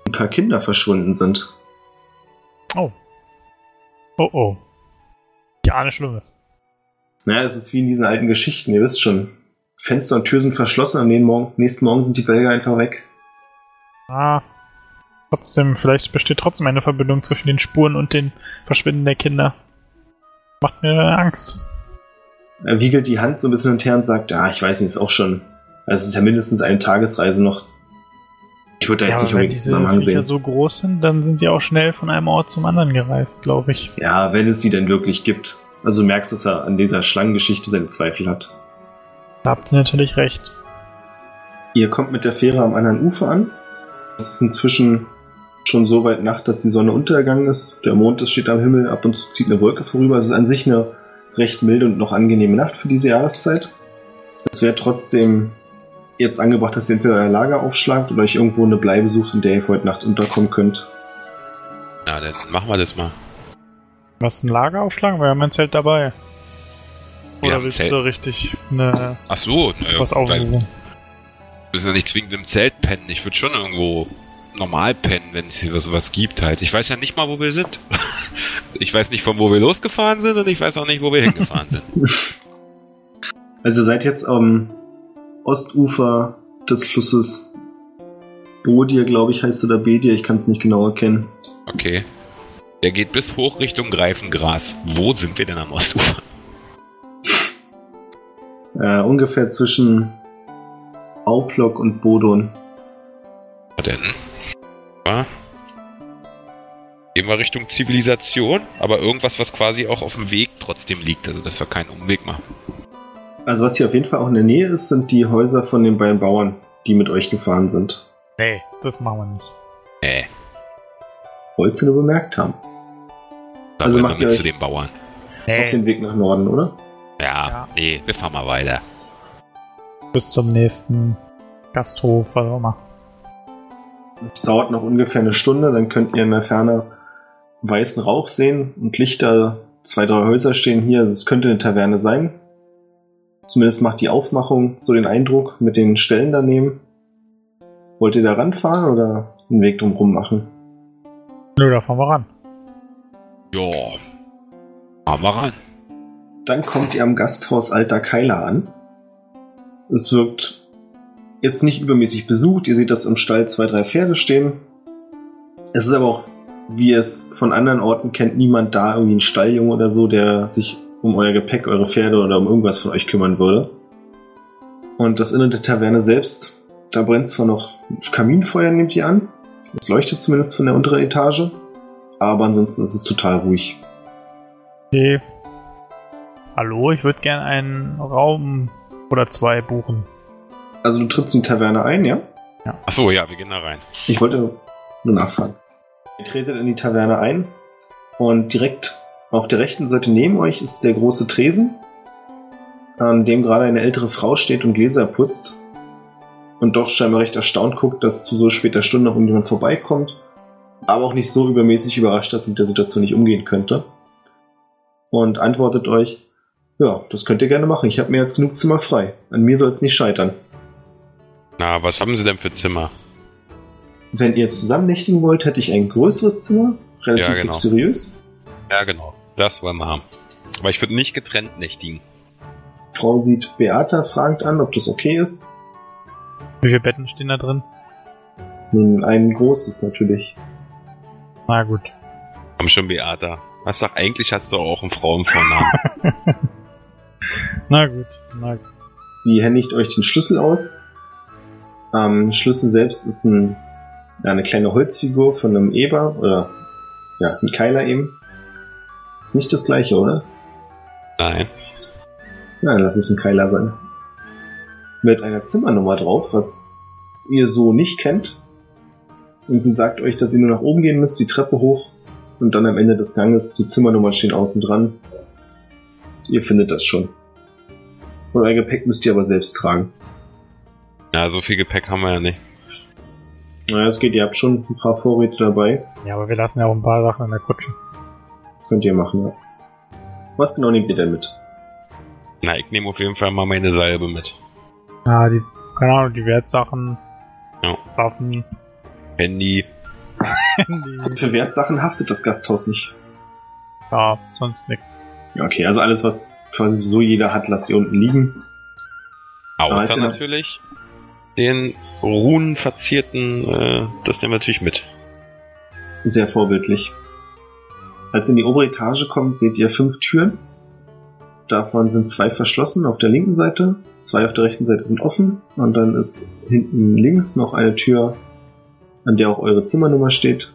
ein paar Kinder verschwunden sind. Oh. Oh oh. Ja, ahne Schlimmes. Naja, es ist wie in diesen alten Geschichten, ihr wisst schon. Fenster und Tür sind verschlossen, am nächsten Morgen, nächsten Morgen sind die Belger einfach weg. Ah. Trotzdem, vielleicht besteht trotzdem eine Verbindung zwischen den Spuren und den Verschwinden der Kinder. Macht mir Angst. Er wiegelt die Hand so ein bisschen und her und sagt, ja, ich weiß nicht, ist auch schon. Also es ist ja mindestens eine Tagesreise noch. Ich würde da jetzt Ja, nicht unbedingt diese Zusammenhang Viecher sehen. so groß sind, dann sind sie auch schnell von einem Ort zum anderen gereist, glaube ich. Ja, wenn es sie denn wirklich gibt. Also du merkst, dass er an dieser Schlangengeschichte seine Zweifel hat. Da habt ihr natürlich recht. Ihr kommt mit der Fähre am anderen Ufer an. Es ist inzwischen schon so weit Nacht, dass die Sonne untergegangen ist. Der Mond ist- steht am Himmel, ab und zu zieht eine Wolke vorüber. Es ist an sich eine recht milde und noch angenehme Nacht für diese Jahreszeit. Es wäre trotzdem jetzt angebracht, dass ihr entweder euer Lager aufschlagt oder euch irgendwo eine Bleibe sucht, in der ihr für heute Nacht unterkommen könnt. Na, dann machen wir das mal. Was ein Lager aufschlagen? Wir haben ein Zelt dabei. Wir Oder willst Zelt. du richtig eine, Ach so, naja, was aufsuchen? Wir müssen ja nicht zwingend im Zelt pennen. Ich würde schon irgendwo normal pennen, wenn es hier sowas gibt halt. Ich weiß ja nicht mal, wo wir sind. [LAUGHS] ich weiß nicht, von wo wir losgefahren sind und ich weiß auch nicht, wo wir hingefahren sind. [LAUGHS] Also ihr seid jetzt am Ostufer des Flusses Bodir, glaube ich, heißt oder Bedir, ich kann es nicht genau erkennen. Okay. Der geht bis hoch Richtung Greifengras. Wo sind wir denn am Ostufer? Äh, ungefähr zwischen Auplok und Bodon. Na denn? Ja. Gehen wir Richtung Zivilisation, aber irgendwas, was quasi auch auf dem Weg trotzdem liegt, also dass wir keinen Umweg machen. Also was hier auf jeden Fall auch in der Nähe ist, sind die Häuser von den beiden Bauern, die mit euch gefahren sind. Nee, das machen wir nicht. Äh, Wollt's ihr nur bemerkt haben. dann Also macht wir mit ihr zu den Bauern. Auf Nee, den Weg nach Norden, oder? Ja, Ja. nee, wir fahren mal weiter. bis zum nächsten Gasthof, was auch immer. Es dauert noch ungefähr eine Stunde, dann könnt ihr in der Ferne weißen Rauch sehen und Lichter. Zwei, drei Häuser stehen hier. Also es könnte eine Taverne sein. Zumindest macht die Aufmachung so den Eindruck mit den Stellen daneben. Wollt ihr da ranfahren oder einen Weg drumherum machen? Nö, da fahren wir ran. Ja. Fahren wir ran. Dann kommt ihr am Gasthaus Alter Keiler an. Es wirkt jetzt nicht übermäßig besucht. Ihr seht, dass im Stall zwei, drei Pferde stehen. Es ist aber auch, wie ihr es von anderen Orten kennt, niemand da, irgendwie ein Stalljunge oder so, der sich um euer Gepäck, eure Pferde oder um irgendwas von euch kümmern würde. Und das Innere der Taverne selbst, da brennt zwar noch Kaminfeuer, nehmt ihr an. Es leuchtet zumindest von der unteren Etage. Aber ansonsten ist es total ruhig. Okay. Hallo, ich würde gern einen Raum oder zwei buchen. Also du trittst in die Taverne ein, ja? Achso, ja, wir gehen da rein. Ich wollte nur nachfragen. Ihr tretet in die Taverne ein und direkt auf der rechten Seite neben euch ist der große Tresen, an dem gerade eine ältere Frau steht und Gläser putzt und doch scheinbar recht erstaunt guckt, dass zu so später Stunde noch irgendjemand vorbeikommt, aber auch nicht so übermäßig überrascht, dass sie mit der Situation nicht umgehen könnte. Und antwortet euch, ja, das könnt ihr gerne machen, ich habe mir jetzt genug Zimmer frei. An mir soll es nicht scheitern. Na, was haben Sie denn für Zimmer? Wenn ihr zusammen nächtigen wollt, hätte ich ein größeres Zimmer, relativ Ja, genau. luxuriös. Ja, genau. Das wollen wir haben. Aber ich würde nicht getrennt nächtigen. Frau sieht Beata fragend an, ob das okay ist. Wie viele Betten stehen da drin? Nun, ein großes natürlich. Na gut. Komm schon, Beata. Was sag, eigentlich hast du auch einen Frauenvornamen. [LAUGHS] [LAUGHS] Na gut. Na gut. Sie händigt euch den Schlüssel aus. Am Schlüssel selbst ist ein, ja, eine kleine Holzfigur von einem Eber oder ja, ein Keiler eben. Ist nicht das gleiche, oder? Nein. Ja, lass es ein Keiler sein. Mit einer Zimmernummer drauf, was ihr so nicht kennt. Und sie sagt euch, dass ihr nur nach oben gehen müsst, die Treppe hoch und dann am Ende des Ganges, die Zimmernummern stehen außen dran. Ihr findet das schon. Und euer Gepäck müsst ihr aber selbst tragen. Ja, so viel Gepäck haben wir ja nicht. Naja, es geht, ihr habt schon ein paar Vorräte dabei. Ja, aber wir lassen ja auch ein paar Sachen in der Kutsche. Könnt ihr machen, ja. Was genau nehmt ihr denn mit? Na, ich nehme auf jeden Fall mal meine Salbe mit. Ja, die, keine Ahnung, die Wertsachen, Ja. Waffen, Handy. Handy, Für Wertsachen haftet das Gasthaus nicht. ja, sonst nichts. Ja, okay, also alles, was quasi so jeder hat, lasst ihr unten liegen. Aber Außer natürlich den runenverzierten, äh, das nehmen wir natürlich mit. Sehr vorbildlich. Als ihr in die obere Etage kommt, seht ihr fünf Türen. Davon sind zwei verschlossen auf der linken Seite, zwei auf der rechten Seite sind offen und dann ist hinten links noch eine Tür, an der auch eure Zimmernummer steht.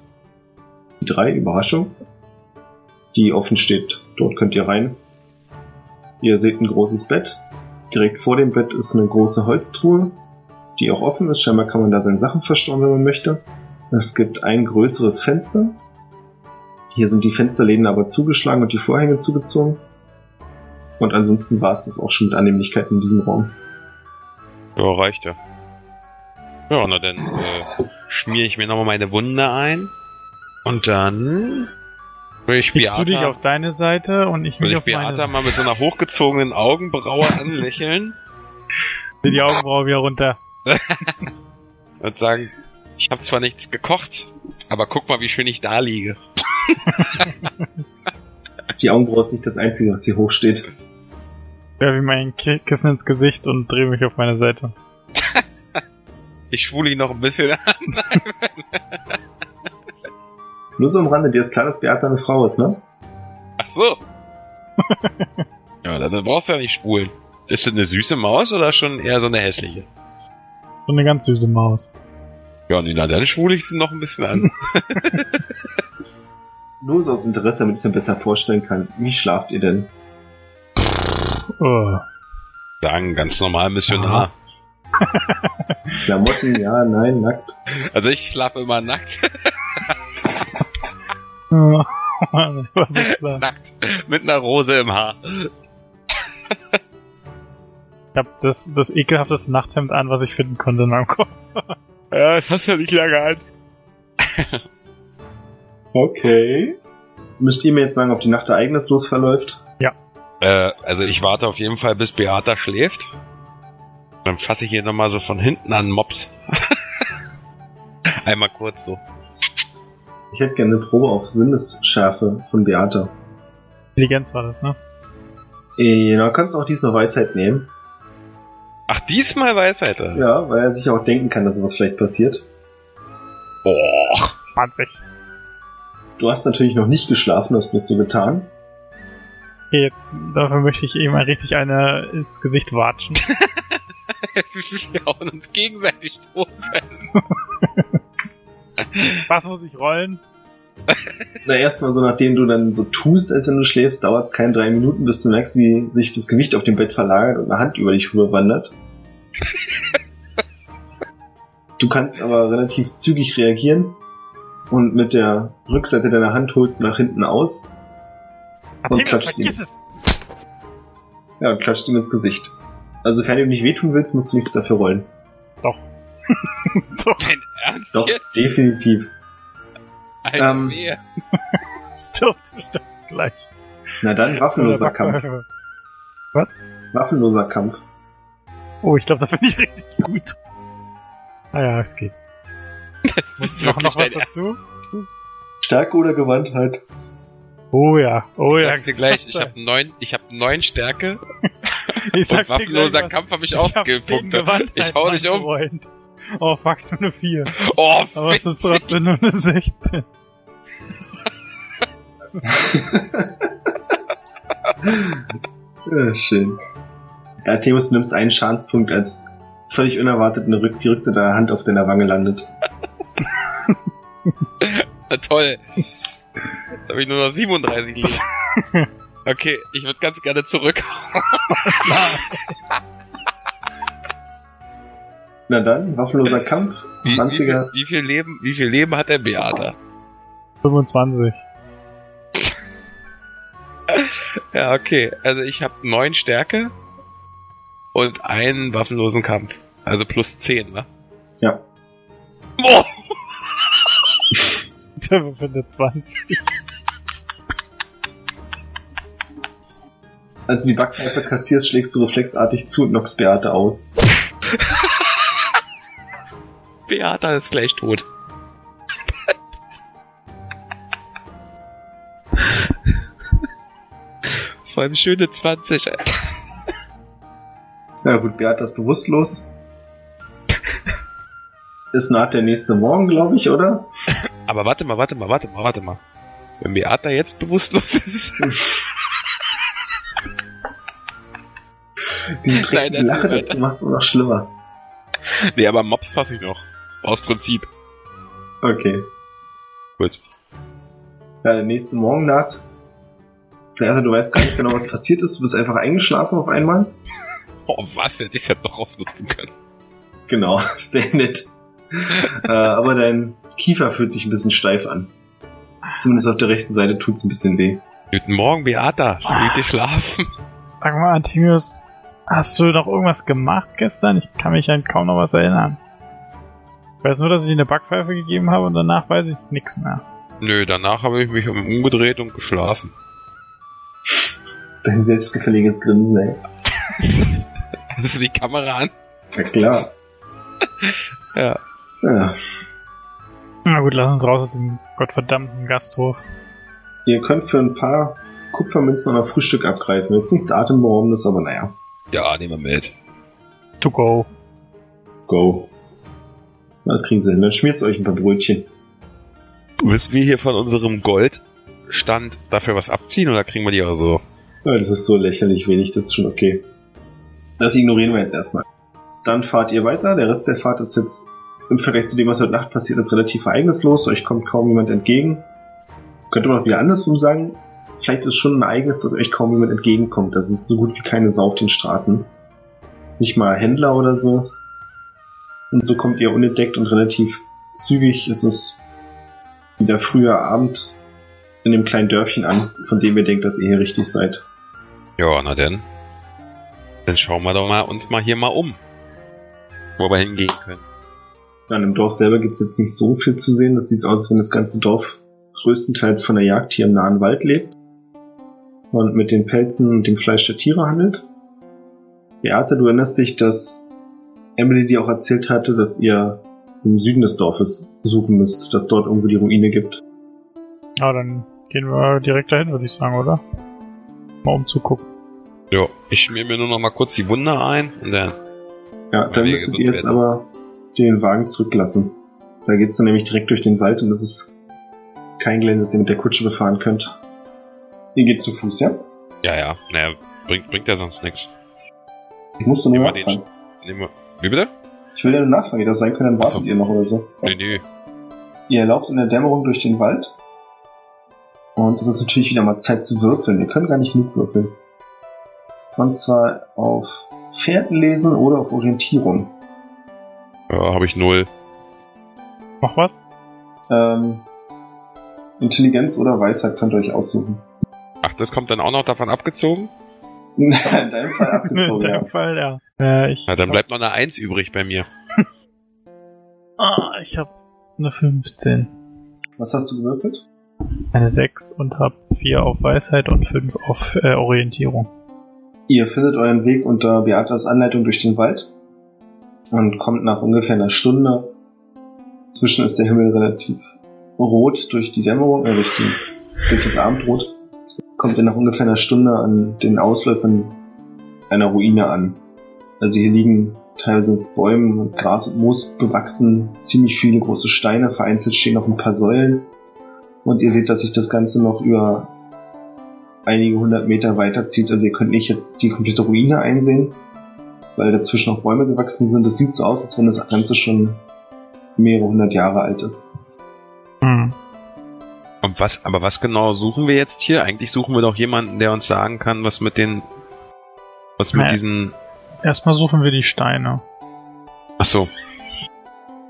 Die drei, Überraschung. Die offen steht, dort könnt ihr rein. Ihr seht ein großes Bett. Direkt vor dem Bett ist eine große Holztruhe, die auch offen ist. Scheinbar kann man da seine Sachen verstauen, wenn man möchte. Es gibt ein größeres Fenster. Hier sind die Fensterläden aber zugeschlagen und die Vorhänge zugezogen. Und ansonsten war es das auch schon mit Annehmlichkeiten in diesem Raum. Ja, reicht ja. Ja, na dann äh, schmiere ich mir nochmal meine Wunde ein. Und dann Will ich Legst du dich Beata, auf deine Seite und ich will mich ich auf meine Beata Seite. mal mit so einer hochgezogenen Augenbraue anlächeln die Augenbraue wieder runter. [LAUGHS] und sagen, ich habe zwar nichts gekocht, aber guck mal, wie schön ich da liege. [LAUGHS] Die Augenbraue ist nicht das Einzige, was hier hochsteht. Werfe ihm mein Ki- Kissen ins Gesicht und drehe mich auf meine Seite. Ich schwule ihn noch ein bisschen an. Nur so am Rande, dir ist klar, dass Beata eine Frau ist, ne? Ach so. [LAUGHS] ja, dann dann brauchst du ja nicht schwulen. Ist das eine süße Maus oder schon eher so eine hässliche? So eine ganz süße Maus. Ja, nee, na, dann schwule ich sie noch ein bisschen an. [LAUGHS] Nur so aus Interesse, damit ich es mir besser vorstellen kann. Wie schlaft ihr denn? Oh. Sagen, ganz normal Missionar. [LAUGHS] Klamotten, ja, nein, nackt. Also ich schlafe immer nackt. [LAUGHS] Oh, Mann, war so klar. nackt. Mit einer Rose im Haar. Ich hab das, das ekelhafteste Nachthemd an, was ich finden konnte in meinem Kopf. Ja, das hast du ja nicht lange an. Okay. Müsst ihr mir jetzt sagen, ob die Nacht ereignislos verläuft? Äh, also ich warte auf jeden Fall, bis Beata schläft. Dann fasse ich hier nochmal so von hinten an Mops. [LAUGHS] Einmal kurz so. Ich hätte gerne eine Probe auf Sinnesschärfe von Beata. Intelligenz war das, ne? Na, kannst du auch diesmal Weisheit nehmen. Ach, diesmal Weisheit. Ja. Ja, weil er sich auch denken kann, dass sowas vielleicht passiert. Oh. 20. Du hast natürlich noch nicht geschlafen, das bist du getan. Okay, jetzt, dafür möchte ich ihm mal richtig eine ins Gesicht watschen. [LAUGHS] Wir hauen uns gegenseitig tot. [LAUGHS] Was muss ich rollen? Na, erstmal so, nachdem du dann so tust, als wenn du schläfst, dauert es keine drei Minuten, bis du merkst, wie sich das Gewicht auf dem Bett verlagert und eine Hand über dich rüberwandert. [LAUGHS] Du kannst aber relativ zügig reagieren und mit der Rückseite deiner Hand holst du nach hinten aus. Artemius, klatscht vergiss es! Ja, und klatscht ihm ins Gesicht. Also, sofern du ihm nicht wehtun willst, musst du nichts dafür rollen. Doch. [LAUGHS] Doch, Dein Ernst Doch, jetzt? definitiv. Alter, Ähm, wehe. [LAUGHS] stirb, du stirbst gleich. Na dann, waffenloser Kampf. Waffenloser Kampf. [LAUGHS] Oh, ich glaube, da bin ich richtig gut. Ah ja, es geht. Das ist Noch, wirklich noch was dazu? Stärke oder Gewandtheit? Oh ja, oh Ich ja. sag's dir gleich, ich [LAUGHS] habe neun, ich hab neun Stärke [LAUGHS] ich und sag's dir waffenloser gleich was. Kampf habe ich, Ich auch hab zehn Skillpunkte. Gewandtheit, Ich hau dich um. Freund. Oh fuck, nur eine 4. Oh, Aber es ist trotzdem nur eine 16. Ja, schön. Ja, Themus, du nimmst einen Schadenspunkt, als völlig unerwartet eine Rück die Rückseite deiner Hand auf deiner Wange landet. Na [LAUGHS] toll. Jetzt habe ich nur noch 37 liegen. [LAUGHS] Okay, ich würde ganz gerne zurück. [LAUGHS] Na dann, waffenloser Kampf, Wie, wie, 20er. viel, wie viel Leben, wie viel Leben hat der Beata? 25. Ja, okay. Also ich habe neun Stärke und einen waffenlosen Kampf. Also plus 10, ne? Ja. Boah! Der befindet 20. Als du die Backpfeife kassierst, schlägst du reflexartig zu und knockst Beate aus. [LAUGHS] Beata ist gleich tot. [LAUGHS] Vor allem schöne 20. Alter. Ja gut, Beate ist bewusstlos. [LAUGHS] Ist nach der nächste Morgen, glaube ich, oder? Aber warte mal, warte mal, warte mal, warte mal. Wenn Beata jetzt bewusstlos [LAUGHS] ist. Diese Nein, Lache dazu macht es noch schlimmer. nee, aber Mops fasse ich noch. Aus Prinzip. Okay. Gut. Ja, der nächste Morgen naht. Also du weißt gar nicht genau, was passiert ist. Du bist einfach eingeschlafen auf einmal. [LAUGHS] Oh, was? Hätte ich jetzt noch rausnutzen können. Genau, [LAUGHS] sehr nett. äh, aber dein Kiefer fühlt sich ein bisschen steif an. Zumindest auf der rechten Seite tut's ein bisschen weh. Guten Morgen, Beata. Leg dich schlafen. Sag mal, Artemius, hast du noch irgendwas gemacht gestern? Ich kann mich an kaum noch was erinnern. Ich weiß nur, dass ich dir eine Backpfeife gegeben habe und danach weiß ich nichts mehr. Nö, danach habe ich mich umgedreht und geschlafen. Dein selbstgefälliges Grinsen, ey. Hast du die Kamera an? Ja klar. Ja. Ja. Na gut, lass uns raus aus diesem gottverdammten Gasthof. Ihr könnt für ein paar Kupfermünzen oder Frühstück abgreifen. Jetzt nichts Atemberaubendes, aber naja. Ja, nehmen wir mit. To go. Go. Das kriegen sie hin. Dann schmiert's euch ein paar Brötchen. Müssen wir hier von unserem Goldstand dafür was abziehen oder kriegen wir die auch so? Ja, das ist so lächerlich wenig, das ist schon okay. Das ignorieren wir jetzt erstmal. Dann fahrt ihr weiter. Der Rest der Fahrt ist jetzt im Vergleich zu dem, was heute Nacht passiert ist, relativ ereignislos. Euch kommt kaum jemand entgegen. Könnte man auch wieder andersrum sagen. Vielleicht ist schon ein Ereignis, dass euch kaum jemand entgegenkommt. Das ist so gut wie keine Sau auf den Straßen. Nicht mal Händler oder so. Und so kommt ihr unentdeckt und relativ zügig ist es wieder früher Abend in dem kleinen Dörfchen an, von dem ihr denkt, dass ihr hier richtig seid. Ja, na denn. Dann schauen wir doch mal uns mal hier mal um. Wo wir hingehen können. Ja, im Dorf selber gibt's jetzt nicht so viel zu sehen. Das sieht aus, als wenn das ganze Dorf größtenteils von der Jagd hier im nahen Wald lebt und mit den Pelzen und dem Fleisch der Tiere handelt. Beate, du erinnerst dich, dass Emily dir auch erzählt hatte, dass ihr im Süden des Dorfes suchen müsst, dass dort irgendwo die Ruine gibt. Ja, dann gehen wir direkt dahin, würde ich sagen, oder? Mal umzugucken. Ja, ich schmier mir nur noch mal kurz die Wunde ein und dann. Ja, dann müsstet ihr jetzt werden. aber den Wagen zurücklassen. Da geht's dann nämlich direkt durch den Wald und es ist kein Gelände, das ihr mit der Kutsche befahren könnt. Ihr geht zu Fuß, ja? Ja, ja. Naja, bringt, bringt ja sonst nichts. Ich muss nur wir nachfragen. den-. Wie bitte? Ich will ja nur nachfragen, wie das sein kann, dann Ach so. wartet ihr noch oder so. Nee, nee. Ihr lauft in der Dämmerung durch den Wald. Und es ist natürlich wieder mal Zeit zu würfeln. Ihr könnt gar nicht genug würfeln. Und zwar auf Pferden lesen oder auf Orientierung. Ja, habe ich null. Mach was? Ähm, Intelligenz oder Weisheit könnt ihr euch aussuchen. Ach, das kommt dann auch noch davon abgezogen? [LAUGHS] In deinem Fall [LAUGHS] In abgezogen, ja. deinem Fall, ja. Äh, ich Na, dann bleibt noch eine Eins übrig bei mir. [LAUGHS] Ah, ich habe eine 15. Was hast du gewürfelt? Eine 6 und habe 4 auf Weisheit und 5 auf äh, Orientierung. Ihr findet euren Weg unter Beatas Anleitung durch den Wald und kommt nach ungefähr einer Stunde. Zwischen ist der Himmel relativ rot durch die Dämmerung, äh, durch, die, durch das Abendrot. Kommt ihr nach ungefähr einer Stunde an den Ausläufern einer Ruine an. Also hier liegen teilweise mit Bäumen und Gras und Moos bewachsen, ziemlich viele große Steine, vereinzelt stehen noch ein paar Säulen. Und ihr seht, dass sich das Ganze noch über einige hundert Meter weiterzieht. Also ihr könnt nicht jetzt die komplette Ruine einsehen, weil dazwischen noch Bäume gewachsen sind. Es sieht so aus, als wenn das Ganze schon mehrere hundert Jahre alt ist. Hm. Und was, aber was genau suchen wir jetzt hier? Eigentlich suchen wir doch jemanden, der uns sagen kann, was mit den, was mit Nee. diesen, Erstmal suchen wir die Steine. ach so,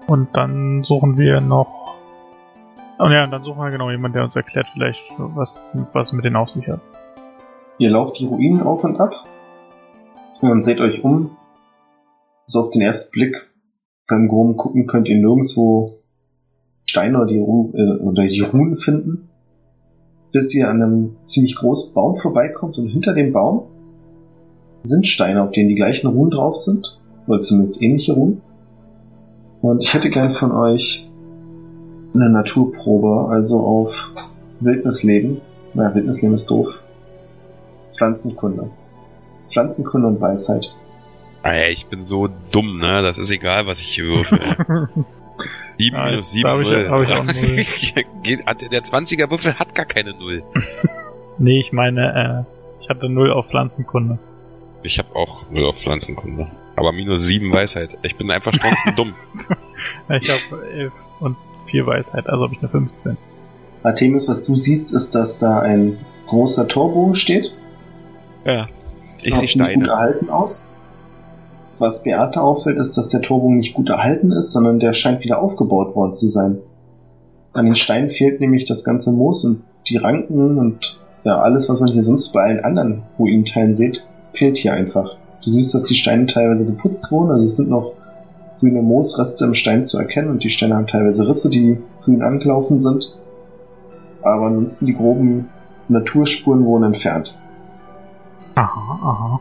Und dann suchen wir noch. Oh ja, und dann suchen wir genau jemanden, der uns erklärt, vielleicht, was, was mit denen auf sich hat. Ihr lauft die Ruinen auf und ab und seht euch um. So auf den ersten Blick beim groben Gucken könnt ihr nirgendwo Steine oder die, Ru äh, oder die Runen finden, bis ihr an einem ziemlich großen Baum vorbeikommt und hinter dem Baum sind Steine, auf denen die gleichen Runen drauf sind, oder zumindest ähnliche Runen. Und ich hätte gern von euch eine Naturprobe, also auf Wildnisleben. Na, Wildnisleben ist doof. Pflanzenkunde. Pflanzenkunde und Weisheit. ah, ja, ich bin so dumm, ne, das ist egal, was ich hier würfel. [LAUGHS] 7 Ja, minus da 7, hab ich- 0. hab ich auch [LAUGHS] null. Der 20er Würfel hat gar keine Null. [LAUGHS] nee, ich meine, äh, ich hatte 0 auf Pflanzenkunde. Ich habe auch Null auf Pflanzenkunde. Aber minus 7 Weisheit. Ich bin einfach strunzen dumm. Ich habe 11 und 4 Weisheit, also habe ich eine 15. Artemis, was du siehst, ist, dass da ein großer Torbogen steht. Ja. Ich sehe nicht gut Steine. erhalten aus. Was Beate auffällt, ist, dass der Torbogen nicht gut erhalten ist, sondern der scheint wieder aufgebaut worden zu sein. An den Steinen fehlt nämlich das ganze Moos und die Ranken und ja, alles, was man hier sonst bei allen anderen Ruinenteilen sieht, fehlt hier einfach. Du siehst, dass die Steine teilweise geputzt wurden, also es sind noch grüne Moosreste im Stein zu erkennen und die Steine haben teilweise Risse, die grün angelaufen sind. aber ansonsten die groben Naturspuren wurden entfernt. Aha, aha.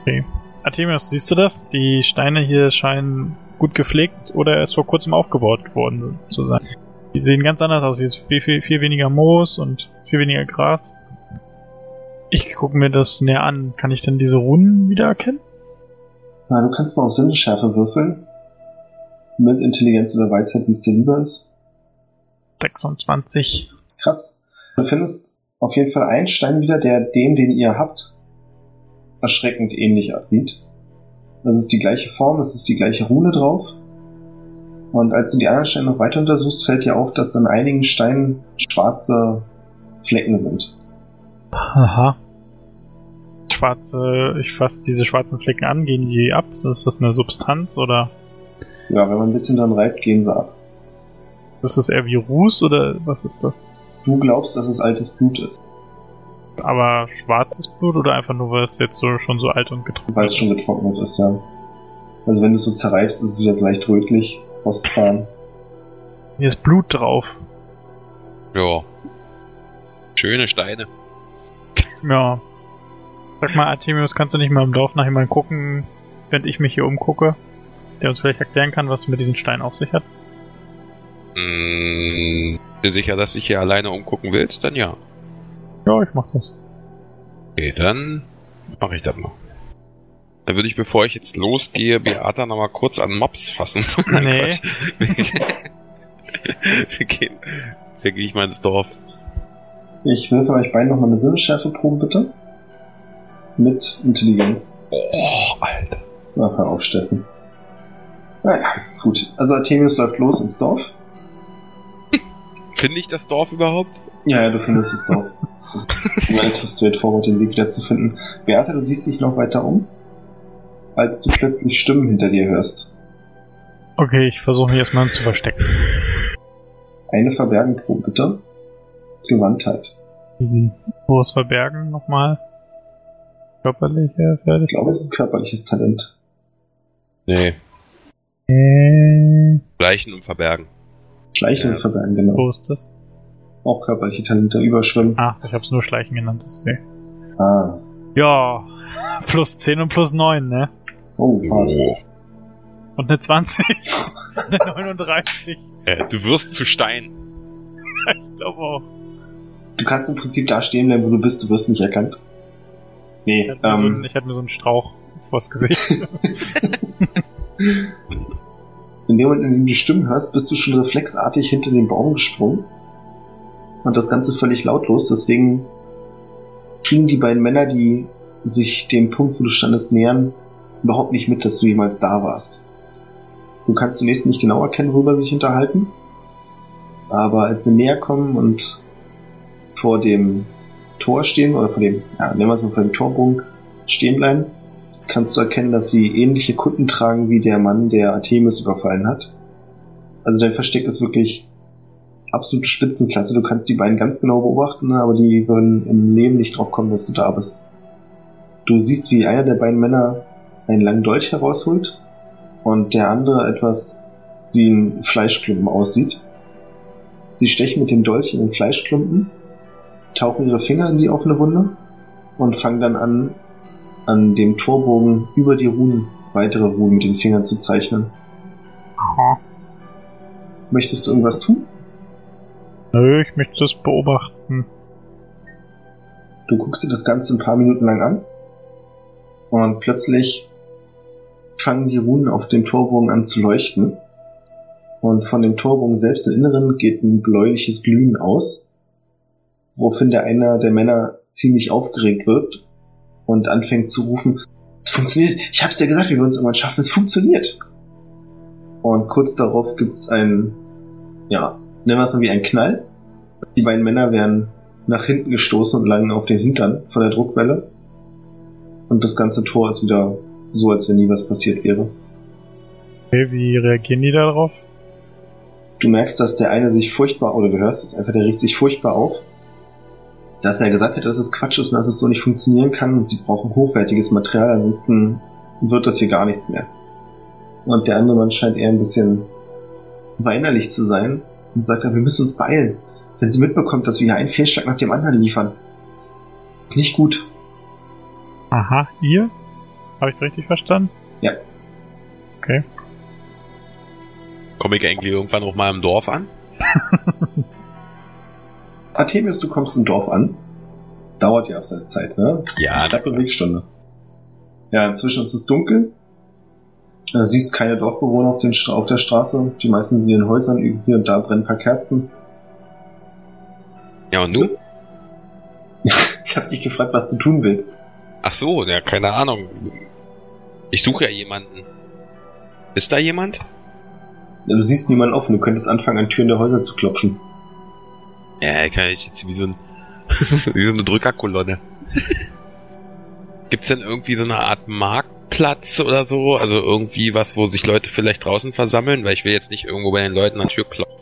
Okay. Artemius, siehst du das? Die Steine hier scheinen gut gepflegt oder erst vor kurzem aufgebaut worden zu sein. Die sehen ganz anders aus. Hier ist viel, viel, viel weniger Moos und viel weniger Gras. Ich gucke mir das näher an. Kann ich denn diese Runen wiedererkennen? Na, du kannst mal auf Sinneschärfe würfeln. Mit Intelligenz oder Weisheit, wie es dir lieber ist. 26. Krass. Du findest auf jeden Fall einen Stein wieder, der dem, den ihr habt, erschreckend ähnlich aussieht. Das ist die gleiche Form, es ist die gleiche Rune drauf. Und als du die anderen Steine noch weiter untersuchst, fällt dir auf, dass an einigen Steinen schwarze Flecken sind. Aha. Schwarze, ich fasse diese schwarzen Flecken an, gehen die ab? Ist das eine Substanz oder? Ja, wenn man ein bisschen dran reibt, gehen sie ab. Ist das eher wie Ruß oder was ist das? Du glaubst, dass es altes Blut ist. Aber schwarzes Blut oder einfach nur, weil es jetzt so, schon so alt und getrocknet ist? Weil es schon getrocknet ist, ja. Also wenn du es so zerreibst, ist es wieder leicht rötlich, rostfarben. Hier ist Blut drauf. Ja. Schöne Steine. Ja. Sag mal, Artemius, kannst du nicht mal im Dorf nach jemandem gucken, während ich mich hier umgucke, der uns vielleicht erklären kann, was es mit diesen Steinen auf sich hat? Hm, bist du sicher, dass du dich hier alleine umgucken willst? Dann ja. Ja, ich mach das. Okay, dann mache ich das mal. Dann würde ich, bevor ich jetzt losgehe, Beata noch mal kurz an Mops fassen. [LAUGHS] Nein, Nee. [LAUGHS] Wir gehen, dann gehe ich mal ins Dorf. Ich will für euch beiden nochmal eine Sinnesschärfe-Probe, bitte. Mit Intelligenz. Oh, Alter. Ach, hör auf, Steffen. Naja, gut. Also Artemius läuft los ins Dorf. Finde ich das Dorf überhaupt? Ja, ja, du findest das Dorf. Das ist relativ straightforward, den Weg wieder zu finden. Beate, du siehst dich noch weiter um, als du plötzlich Stimmen hinter dir hörst. Okay, ich versuche mich erstmal zu verstecken. Eine Verbergenprobe, bitte. Gewandtheit. Mhm. Wo ist Verbergen nochmal? Körperliche Ich fertig? glaube, es ist ein körperliches Talent. Nee. Äh, Schleichen und Verbergen. Schleichen Ja. Verbergen, genau. wo ist das? Auch körperliche Talente. Überschwimmen. Ah, ich hab's nur Schleichen genannt, deswegen. Ah. Ja, [LAUGHS] plus 10 und plus 9, ne? Oh, hart. Oh. Und eine 20. [LAUGHS] eine 39. Äh, du wirst zu Stein. [LAUGHS] Ich glaube auch. Du kannst im Prinzip da stehen bleiben, wo du bist, du wirst nicht erkannt. Ich Nee, hatte, nur so, ähm, ich hatte nur so einen Strauch vors Gesicht. In dem Moment, in dem du die Stimmen hörst, bist du schon reflexartig hinter den Baum gesprungen. Und das Ganze völlig lautlos, deswegen kriegen die beiden Männer, die sich dem Punkt, wo du standest, nähern, überhaupt nicht mit, dass du jemals da warst. Du kannst zunächst nicht genau erkennen, worüber sie sich unterhalten, aber als sie näher kommen und vor dem Tor stehen, oder vor dem, ja, nehmen wir es mal vor dem Torbogen stehen bleiben, kannst du erkennen, dass sie ähnliche Kutten tragen wie der Mann, der Artemis überfallen hat. Also dein Versteck ist wirklich absolute Spitzenklasse. Du kannst die beiden ganz genau beobachten, aber die würden im Leben nicht drauf kommen, dass du da bist. Du siehst, wie einer der beiden Männer einen langen Dolch herausholt und der andere etwas wie ein Fleischklumpen aussieht. Sie stechen mit dem Dolch in den Fleischklumpen, tauchen ihre Finger in die offene Wunde und fangen dann an, an dem Torbogen über die Runen weitere Runen mit den Fingern zu zeichnen. Aha. Möchtest du irgendwas tun? Nö, ich möchte das beobachten. Du guckst dir das Ganze ein paar Minuten lang an und plötzlich fangen die Runen auf dem Torbogen an zu leuchten. Und von dem Torbogen selbst im Inneren geht ein bläuliches Glühen aus, woraufhin der einer der Männer ziemlich aufgeregt wird und anfängt zu rufen, es funktioniert, ich hab's dir gesagt, wir uns irgendwann schaffen, es funktioniert. Und kurz darauf gibt's ein, ja, nennen wir es mal wie ein Knall. Die beiden Männer werden nach hinten gestoßen und landen auf den Hintern von der Druckwelle. Und das ganze Tor ist wieder so, als wenn nie was passiert wäre. Okay, wie reagieren die darauf? Du merkst, dass der eine sich furchtbar, oder du hörst es einfach, der regt sich furchtbar auf, dass er gesagt hat, dass es Quatsch ist und dass es so nicht funktionieren kann und sie brauchen hochwertiges Material, ansonsten wird das hier gar nichts mehr. Und der andere Mann scheint eher ein bisschen weinerlich zu sein und sagt, wir müssen uns beeilen. wenn sie mitbekommt, dass wir hier einen Fehlschlag nach dem anderen liefern. Ist nicht gut. Aha, ihr? Habe ich es richtig verstanden? Ja. Okay. Komme ich eigentlich irgendwann auch mal im Dorf an? [LAUGHS] Artemius, du kommst im Dorf an. Dauert ja auch seine Zeit, ne? Das Ja, eine knappe Wegstunde. Ja, inzwischen ist es dunkel. Du siehst keine Dorfbewohner auf, den, auf der Straße. Die meisten sind in ihren Häusern. Hier und da brennen ein paar Kerzen. Ja, und nun? [LAUGHS] Ich habe dich gefragt, was du tun willst. Ach so, ja, keine Ahnung. Ich suche ja jemanden. Ist da jemand? Du siehst niemanden offen. Du könntest anfangen, an Türen der Häuser zu klopfen. Ja, kann ich jetzt wie so, ein, [LAUGHS] wie so eine Drückerkolonne. Gibt's denn irgendwie so eine Art Marktplatz oder so? Also irgendwie was, wo sich Leute vielleicht draußen versammeln? Weil ich will jetzt nicht irgendwo bei den Leuten an die Tür klopfen.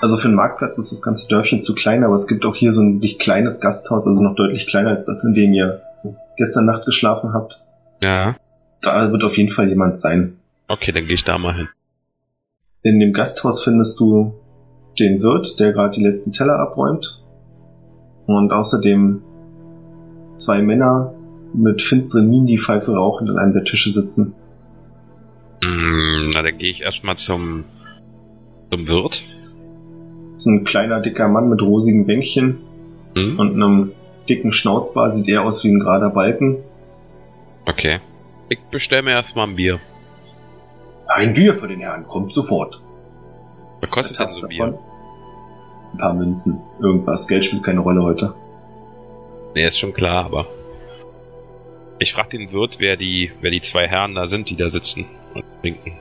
Also für einen Marktplatz ist das ganze Dörfchen zu klein, aber es gibt auch hier so ein wirklich kleines Gasthaus, also noch deutlich kleiner als das, in dem ihr gestern Nacht geschlafen habt. Ja. Da wird auf jeden Fall jemand sein. Okay, dann gehe ich da mal hin. In dem Gasthaus findest du den Wirt, der gerade die letzten Teller abräumt. Und außerdem zwei Männer mit finsteren Minen, die Pfeife rauchend an einem der Tische sitzen. Mm, na, dann gehe ich erstmal zum, zum Wirt. Das ist ein kleiner, dicker Mann mit rosigen Bänkchen Hm? und einem dicken Schnauzbart, sieht eher aus wie ein gerader Balken. Okay. Ich bestelle mir erstmal ein Bier. Ein Bier für den Herrn, kommt sofort. Was kostet denn so ein Bier? Ein paar Münzen, irgendwas. Geld spielt keine Rolle heute. Nee, ist schon klar, aber. Ich frage den Wirt, wer die, wer die zwei Herren da sind, die da sitzen und trinken.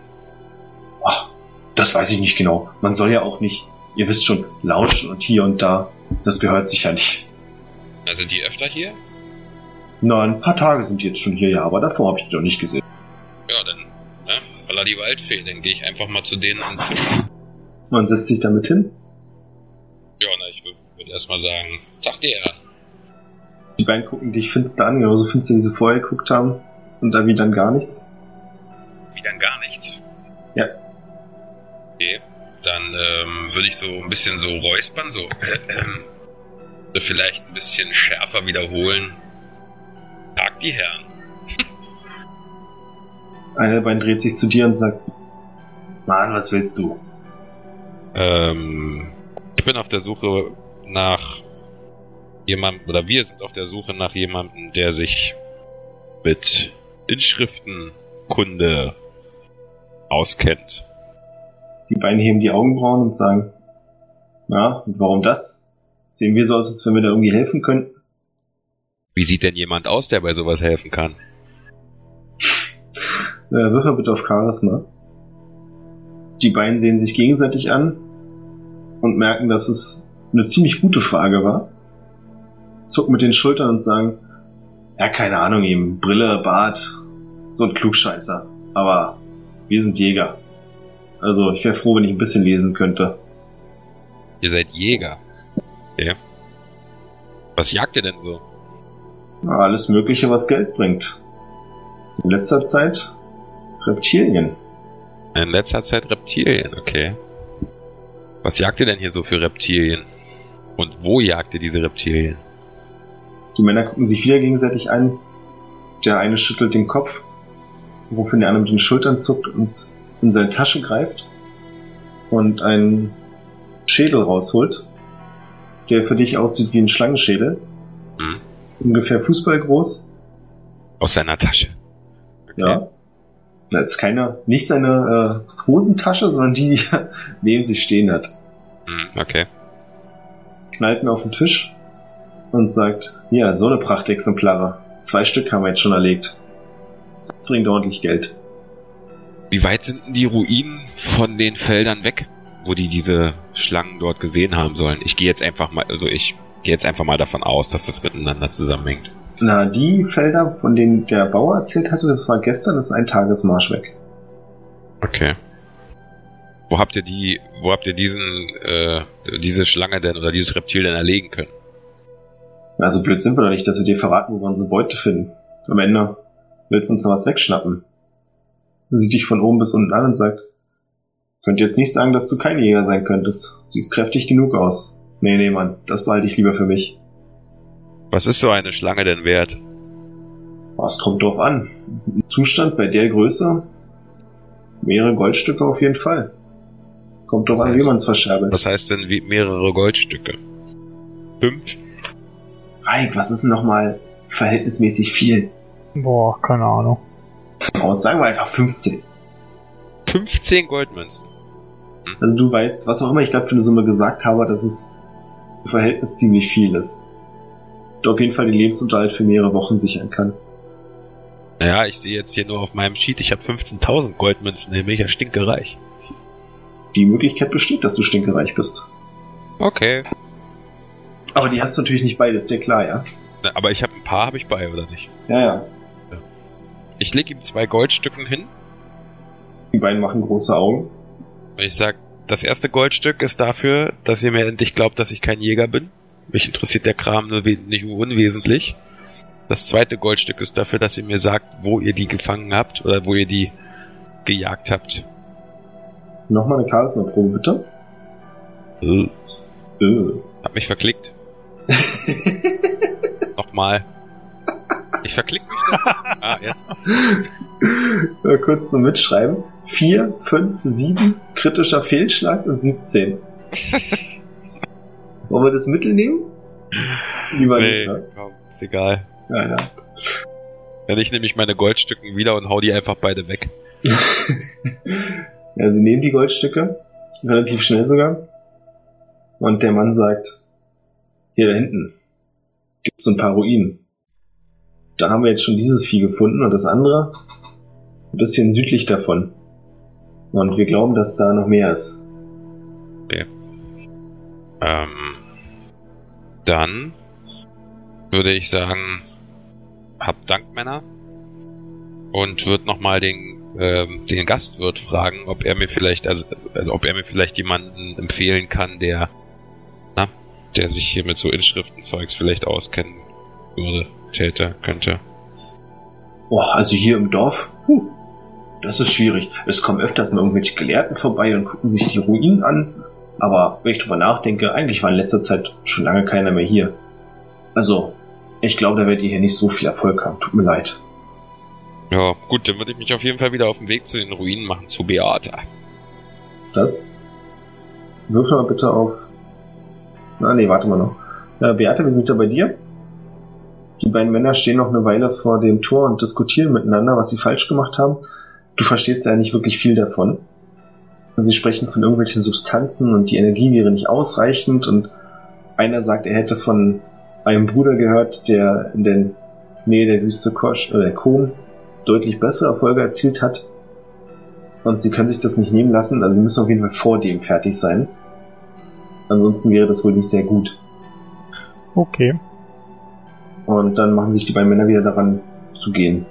Ach, das weiß ich nicht genau. Man soll ja auch nicht, ihr wisst schon, lauschen und hier und da. Das gehört sich ja nicht. Also sind die öfter hier? Na, ein paar Tage sind die jetzt schon hier, ja, aber davor habe ich die doch nicht gesehen. Ja, dann, ne? Aller die Waldfee, dann gehe ich einfach mal zu denen und. Man setzt sich damit hin. Ja, na, ich würde würd erstmal sagen, sagt ihr. Die beiden gucken dich finster an, genauso finster, wie sie vorher geguckt haben. Und dann wie dann gar nichts. Wie dann gar nichts. Ja. Okay, dann ähm, würde ich so ein bisschen so räuspern, so. [CLEARS THROAT] so vielleicht ein bisschen schärfer wiederholen. Tag die Herren. Einer der beiden dreht sich zu dir und sagt, Mann, was willst du? Ähm, ich bin auf der Suche nach jemandem, oder wir sind auf der Suche nach jemandem, der sich mit Inschriftenkunde auskennt. Die beiden heben die Augenbrauen und sagen, na, und warum das? Sehen wir so aus, als wenn wir da irgendwie helfen könnten? Wie sieht denn jemand aus, der bei sowas helfen kann? Äh, Würfel bitte auf Charisma. Die beiden sehen sich gegenseitig an und merken, dass es eine ziemlich gute Frage war. Zucken mit den Schultern und sagen, ja, keine Ahnung, eben Brille, Bart, so ein Klugscheißer. Aber wir sind Jäger. Also ich wäre froh, wenn ich ein bisschen lesen könnte. Ihr seid Jäger. Okay. Was jagt ihr denn so? Na, alles Mögliche, was Geld bringt. In letzter Zeit Reptilien. In letzter Zeit Reptilien, okay. Was jagt ihr denn hier so für Reptilien? Und wo jagt ihr diese Reptilien? Die Männer gucken sich wieder gegenseitig an. Der eine schüttelt den Kopf, wofür der andere mit den Schultern zuckt und in seine Tasche greift und einen Schädel rausholt, der für dich aussieht wie ein Schlangenschädel. Hm? Ungefähr fußballgroß. Aus seiner Tasche. Okay. Ja. Das ist keine, nicht seine äh, Hosentasche, sondern die, die [LAUGHS] er neben sich stehen hat. Hm, okay. Knallt mir auf den Tisch und sagt, ja, so eine Prachtexemplare. Zwei Stück haben wir jetzt schon erlegt. Das bringt ordentlich Geld. Wie weit sind denn die Ruinen von den Feldern weg, wo die diese Schlangen dort gesehen haben sollen? Ich gehe jetzt einfach mal, also ich gehe jetzt einfach mal davon aus, dass das miteinander zusammenhängt. Na, die Felder, von denen der Bauer erzählt hatte, das war gestern, das ist ein Tagesmarsch weg. Okay. Wo habt ihr die, wo habt ihr diesen, äh, diese Schlange denn oder dieses Reptil denn erlegen können? Na, so blöd sind wir doch nicht, dass wir dir verraten, wo wir unsere Beute finden. Am Ende willst du uns noch was wegschnappen. Sieht dich von oben bis unten an und sagt, könnt jetzt nicht sagen, dass du kein Jäger sein könntest. Siehst kräftig genug aus. Nee, nee, Mann, das behalte ich lieber für mich. Was ist so eine Schlange denn wert? Was kommt drauf an? Im Zustand bei der Größe mehrere Goldstücke auf jeden Fall. Kommt drauf Was an, heißt- wie man es verscherbelt. Was heißt denn wie mehrere Goldstücke? Fünf? Reik, was ist denn nochmal verhältnismäßig viel? Boah, keine Ahnung. Aus, sagen wir einfach 15. 15 Goldmünzen. Also du weißt, was auch immer ich gerade für eine Summe gesagt habe, dass es im Verhältnis ziemlich viel ist. Du auf jeden Fall den Lebensunterhalt für mehrere Wochen sichern kann. Naja, ich sehe jetzt hier nur auf meinem Sheet, ich habe 15.000 Goldmünzen, dann bin ich ja stinkereich. Die Möglichkeit besteht, dass du stinkereich bist. Okay. Aber die hast du natürlich nicht beide, ist dir klar, ja? Na, Aber ich habe ein paar, habe ich bei, oder nicht? Ja, ja. Ich lege ihm zwei Goldstücken hin Die beiden machen große Augen. und ich sag, das erste Goldstück ist dafür, dass ihr mir endlich glaubt, dass ich kein Jäger bin. Mich interessiert der Kram nur nicht unwesentlich. Das zweite Goldstück ist dafür, dass ihr mir sagt, wo ihr die gefangen habt oder wo ihr die gejagt habt. Nochmal eine Charisma-Probe, bitte. Äh, Äh. Hab mich verklickt. [LAUGHS] Nochmal. Ich verklick mich doch. [LAUGHS] Ah, jetzt. Mal kurz zum Mitschreiben. 4, 5, 7, kritischer Fehlschlag und 17. [LAUGHS] Wollen wir das Mittel nehmen? Lieber Nee, nicht, ne? komm, ist egal. Ja, ja. Dann ich nehme ich meine Goldstücken wieder und hau die einfach beide weg. [LAUGHS] ja, sie nehmen die Goldstücke, relativ schnell sogar. Und der Mann sagt, hier da hinten gibt's so ein paar Ruinen. Da haben wir jetzt schon dieses Vieh gefunden und das andere ein bisschen südlich davon. Und wir glauben, dass da noch mehr ist. Ähm, dann würde ich sagen, habt Dank, Männer. Und würde nochmal den, ähm, den Gastwirt fragen, ob er mir vielleicht, also, also ob er mir vielleicht jemanden empfehlen kann, der, na, der sich hier mit so Inschriftenzeugs vielleicht auskennen würde, täte, könnte. Oh, also hier im Dorf, huh, das ist schwierig. Es kommen öfters mal irgendwelche Gelehrten vorbei und gucken sich die Ruinen an. Aber wenn ich drüber nachdenke, eigentlich war in letzter Zeit schon lange keiner mehr hier. Also, ich glaube, da werdet ihr hier nicht so viel Erfolg haben. Tut mir leid. Ja, gut, dann würde ich mich auf jeden Fall wieder auf den Weg zu den Ruinen machen, zu Beata. Das? Würfel mal bitte auf. Na, nee, warte mal noch. Äh, Beate, wir sind ja bei dir. Die beiden Männer stehen noch eine Weile vor dem Tor und diskutieren miteinander, was sie falsch gemacht haben. Du verstehst ja nicht wirklich viel davon. Sie sprechen von irgendwelchen Substanzen und die Energie wäre nicht ausreichend und einer sagt, er hätte von einem Bruder gehört, der in der Nähe der Wüste Kosch oder Kom deutlich bessere Erfolge erzielt hat. Und sie können sich das nicht nehmen lassen, also sie müssen auf jeden Fall vor dem fertig sein. Ansonsten wäre das wohl nicht sehr gut. Okay. Und dann machen sich die beiden Männer wieder daran zu gehen.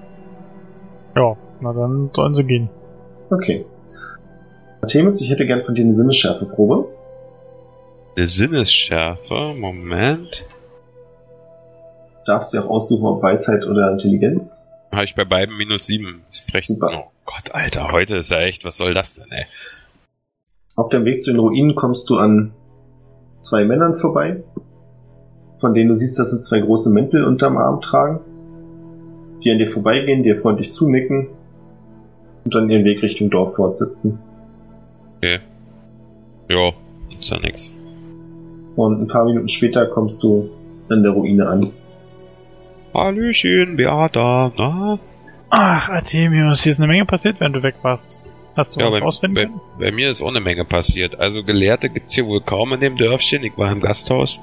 Ja, na dann sollen sie gehen. Okay. Artemis, ich hätte gern von dir eine Sinnesschärfeprobe. Eine Sinnesschärfe, Moment. Darfst du auch aussuchen, ob Weisheit oder Intelligenz. Habe ich bei beiden minus sieben. Sprechen. Super. Oh Gott, Alter, heute ist ja echt, was soll das denn, ey? Auf dem Weg zu den Ruinen kommst du an zwei Männern vorbei, von denen du siehst, dass sie zwei große Mäntel unterm Arm tragen, die an dir vorbeigehen, dir freundlich zunicken und dann ihren Weg Richtung Dorf fortsetzen. Jo, ist ja nix. Und ein paar Minuten später kommst du an der Ruine an. Hallöchen, Beata, na? Ach, Artemius, hier ist eine Menge passiert, während du weg warst. Hast du Ja, bei, rausfinden bei, können? bei mir ist auch eine Menge passiert. Also Gelehrte gibt's hier wohl kaum in dem Dörfchen. Ich war im Gasthaus.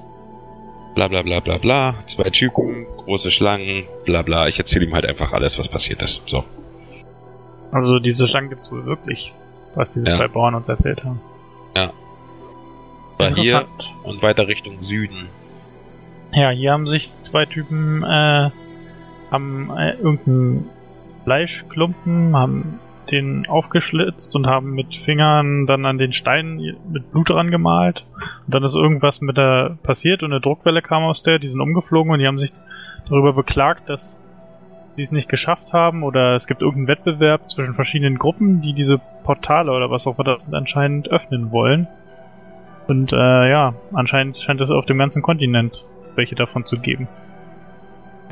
Bla bla bla bla bla. Zwei Typen, große Schlangen, bla bla. Ich erzähle ihm halt einfach alles, was passiert ist. So. Also diese Schlangen gibt's wohl wirklich, was diese Ja. zwei Bauern uns erzählt haben. War hier und weiter Richtung Süden. Ja, hier haben sich zwei Typen, äh, haben äh, irgendeinen Fleischklumpen, haben den aufgeschlitzt und haben mit Fingern dann an den Stein mit Blut dran gemalt. Und dann ist irgendwas mit der passiert und eine Druckwelle kam aus der, die sind umgeflogen und die haben sich darüber beklagt, dass sie es nicht geschafft haben oder es gibt irgendeinen Wettbewerb zwischen verschiedenen Gruppen, die diese Portale oder was auch immer anscheinend öffnen wollen. Und äh, ja, anscheinend scheint es auf dem ganzen Kontinent welche davon zu geben.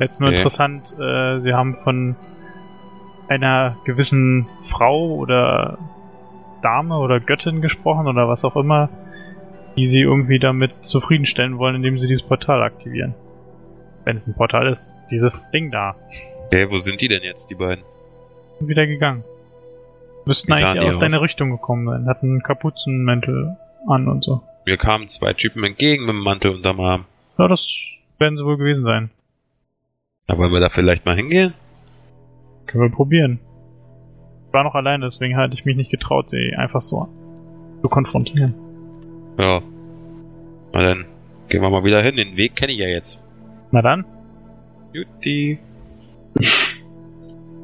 Jetzt nur Okay. interessant, äh, sie haben von einer gewissen Frau oder Dame oder Göttin gesprochen oder was auch immer, die sie irgendwie damit zufriedenstellen wollen, indem sie dieses Portal aktivieren. Wenn es ein Portal ist, dieses Ding da. Okay, wo sind die denn jetzt, die beiden? Sind wieder gegangen. Müssten sahen eigentlich die aus deiner Richtung gekommen sein. Hatten Kapuzenmäntel an und so. Mir kamen zwei Typen entgegen mit dem Mantel unterm Arm. Ja, das werden sie wohl gewesen sein. Da wollen wir da vielleicht mal hingehen? Können wir probieren. Ich war noch alleine, deswegen hatte ich mich nicht getraut, sie einfach so zu konfrontieren. Ja. Na dann, gehen wir mal wieder hin. Den Weg kenne ich ja jetzt. Na dann, Jutti.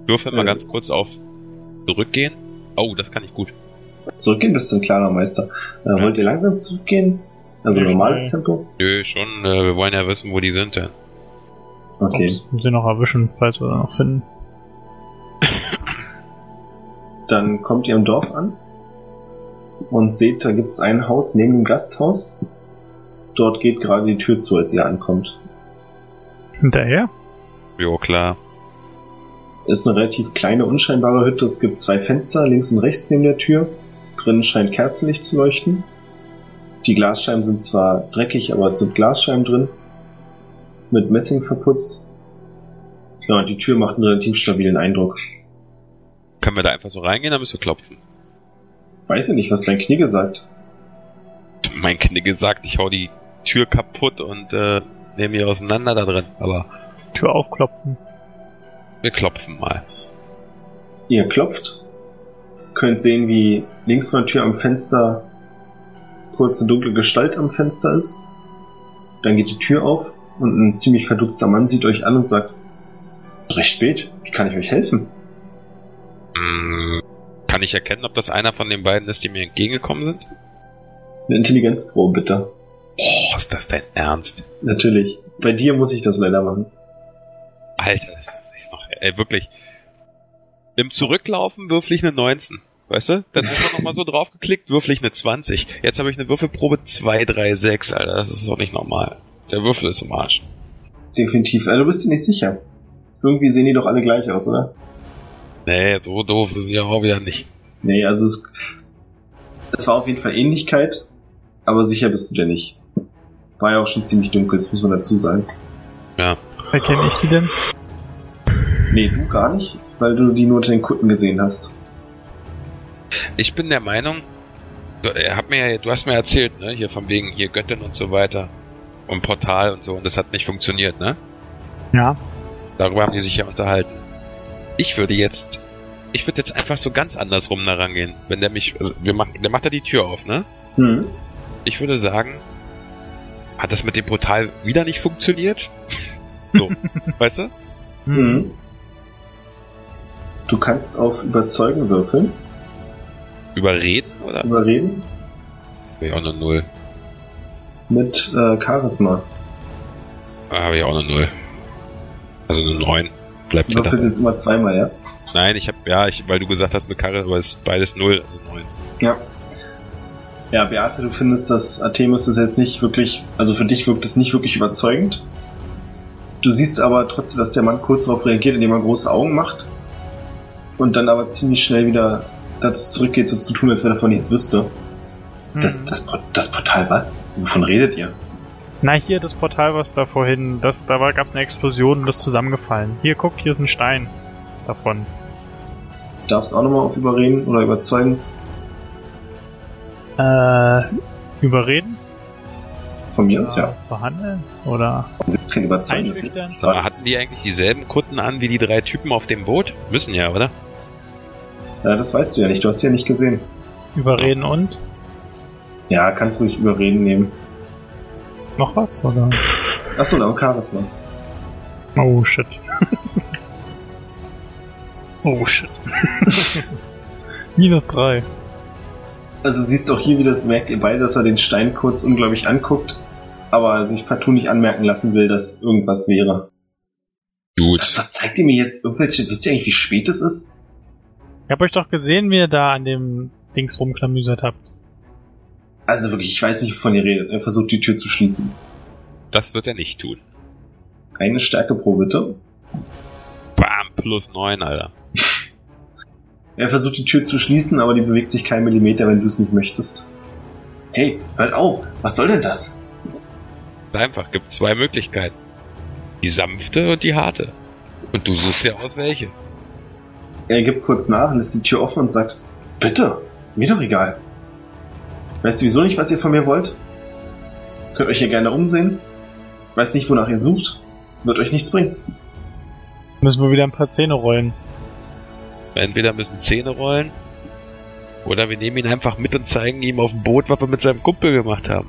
Würfel mal Äh. ganz kurz auf zurückgehen. Oh, das kann ich gut. Zurückgehen bist du ein klarer Meister. Äh, wollt ihr langsam zurückgehen? Also Ja, normales schnell. Tempo? Nö, schon. Äh, wir wollen ja wissen, wo die sind denn. Okay. ob sie noch erwischen, falls wir noch finden. Dann kommt ihr im Dorf an und seht, da gibt's ein Haus neben dem Gasthaus. Dort geht gerade die Tür zu, als ihr ankommt. Hinterher? Jo, klar. Ist eine relativ kleine, unscheinbare Hütte. Es gibt zwei Fenster links und rechts neben der Tür. Drinnen scheint Kerzenlicht zu leuchten. Die Glasscheiben sind zwar dreckig, aber es sind Glasscheiben drin. Mit Messing verputzt. Ja, und die Tür macht einen relativ stabilen Eindruck. Können wir da einfach so reingehen, dann müssen wir klopfen. Weiß ich nicht, was dein Knie gesagt. Mein Knigge sagt, ich hau die Tür kaputt und äh, nehme die auseinander da drin. Aber Tür aufklopfen. Wir klopfen mal. Ihr klopft, könnt sehen, wie links von der Tür am Fenster kurz eine dunkle Gestalt am Fenster ist. Dann geht die Tür auf und ein ziemlich verdutzter Mann sieht euch an und sagt, recht spät, wie kann ich euch helfen? Mm, kann ich erkennen, ob das einer von den beiden ist, die mir entgegengekommen sind? Eine Intelligenzprobe, bitte. Oh, ist das dein Ernst? Natürlich. Bei dir muss ich das leider machen. Alter, das ey, wirklich. Im Zurücklaufen würfel ich eine 19. Weißt du? Dann ist man nochmal so draufgeklickt, würfel ich eine 20. Jetzt habe ich eine Würfelprobe 2, 3, 6, Alter. Das ist doch nicht normal. Der Würfel ist im Arsch. Definitiv. Also, du bist dir nicht sicher. Irgendwie sehen die doch alle gleich aus, oder? Nee, so doof ist ja auch wieder nicht. Nee, also es, es war auf jeden Fall Ähnlichkeit, aber sicher bist du dir nicht. War ja auch schon ziemlich dunkel, das muss man dazu sagen. Erkenne ich die denn? Nee, du gar nicht, weil du die nur unter den Kutten gesehen hast. Ich bin der Meinung, du, er hat mir, ja- du hast mir erzählt, ne, hier von wegen hier Göttin und so weiter und Portal und so und das hat nicht funktioniert, ne? Ja. Darüber haben die sich ja unterhalten. Ich würde jetzt, ich würde jetzt einfach so ganz andersrum da rangehen. Wenn der mich, also wir machen, der macht da die Tür auf, ne? Hm. Ich würde sagen, hat das mit dem Portal wieder nicht funktioniert? [LAUGHS] So, weißt du? Mhm. Du kannst auf Überzeugen würfeln, Überreden oder? überreden, Habe ich auch eine Null. mit äh, Charisma. Ah, Habe ich auch eine Null. Also eine Neun. Bleibt Du würfelst jetzt immer zweimal, ja? Nein, ich habe ja, ich, weil du gesagt hast mit Karre, aber es ist beides Null, also Neun. Ja. Ja, Beate, du findest, dass Artemis das jetzt nicht wirklich, also für dich wirkt es nicht wirklich überzeugend. Du siehst aber trotzdem, dass der Mann kurz darauf reagiert, indem er große Augen macht. Und dann aber ziemlich schnell wieder dazu zurückgeht, so zu tun, als wenn er von nichts wüsste. Das, Hm. das, Por- das Portal was? Wovon redet ihr? Na, hier das Portal, was da vorhin, das, da gab es eine Explosion und das ist zusammengefallen. Hier, guck, hier ist ein Stein davon. Du darfst auch nochmal auf überreden oder überzeugen. Äh, überreden? Von mir aus, ja. Verhandeln? Oder Überzeugen. das- einschüchtern? Hatten die eigentlich dieselben Kunden an wie die drei Typen auf dem Boot? Müssen ja, oder? Ja, das weißt du ja nicht. Du hast sie ja nicht gesehen. Überreden und? Ja, kannst du ruhig überreden nehmen. Noch was? Oder? Achso, da Charisma. Oh, shit. [LAUGHS] oh, shit. [LAUGHS] Minus drei. Also siehst du auch hier wieder, das merkt ihr beide, dass er den Stein kurz unglaublich anguckt, aber sich partout nicht anmerken lassen will, dass irgendwas wäre. Gut. Was, was zeigt ihr mir jetzt? Irgendwelche, wisst ihr eigentlich, wie spät es ist? Ich hab euch doch gesehen, wie ihr da an dem Dings rumklamüsert habt. Also wirklich, ich weiß nicht, wovon ihr redet. Er versucht die Tür zu schließen. Das wird er nicht tun. Eine Stärke pro bitte. Bam, plus 9, Alter. [LAUGHS] Er versucht die Tür zu schließen, aber die bewegt sich kein Millimeter, wenn du es nicht möchtest. Hey, hört auf! Was soll denn das? Einfach, gibt zwei Möglichkeiten. Die sanfte und die harte. Und du suchst dir aus welche. Er gibt kurz nach und lässt die Tür offen und sagt, bitte, mir doch egal. Weißt du wieso nicht, was ihr von mir wollt? Könnt euch hier gerne umsehen. Weiß nicht, wonach ihr sucht. Wird euch nichts bringen. Müssen wir wieder ein paar Zähne rollen. Entweder müssen Zähne rollen, oder wir nehmen ihn einfach mit und zeigen ihm auf dem Boot, was wir mit seinem Kumpel gemacht haben.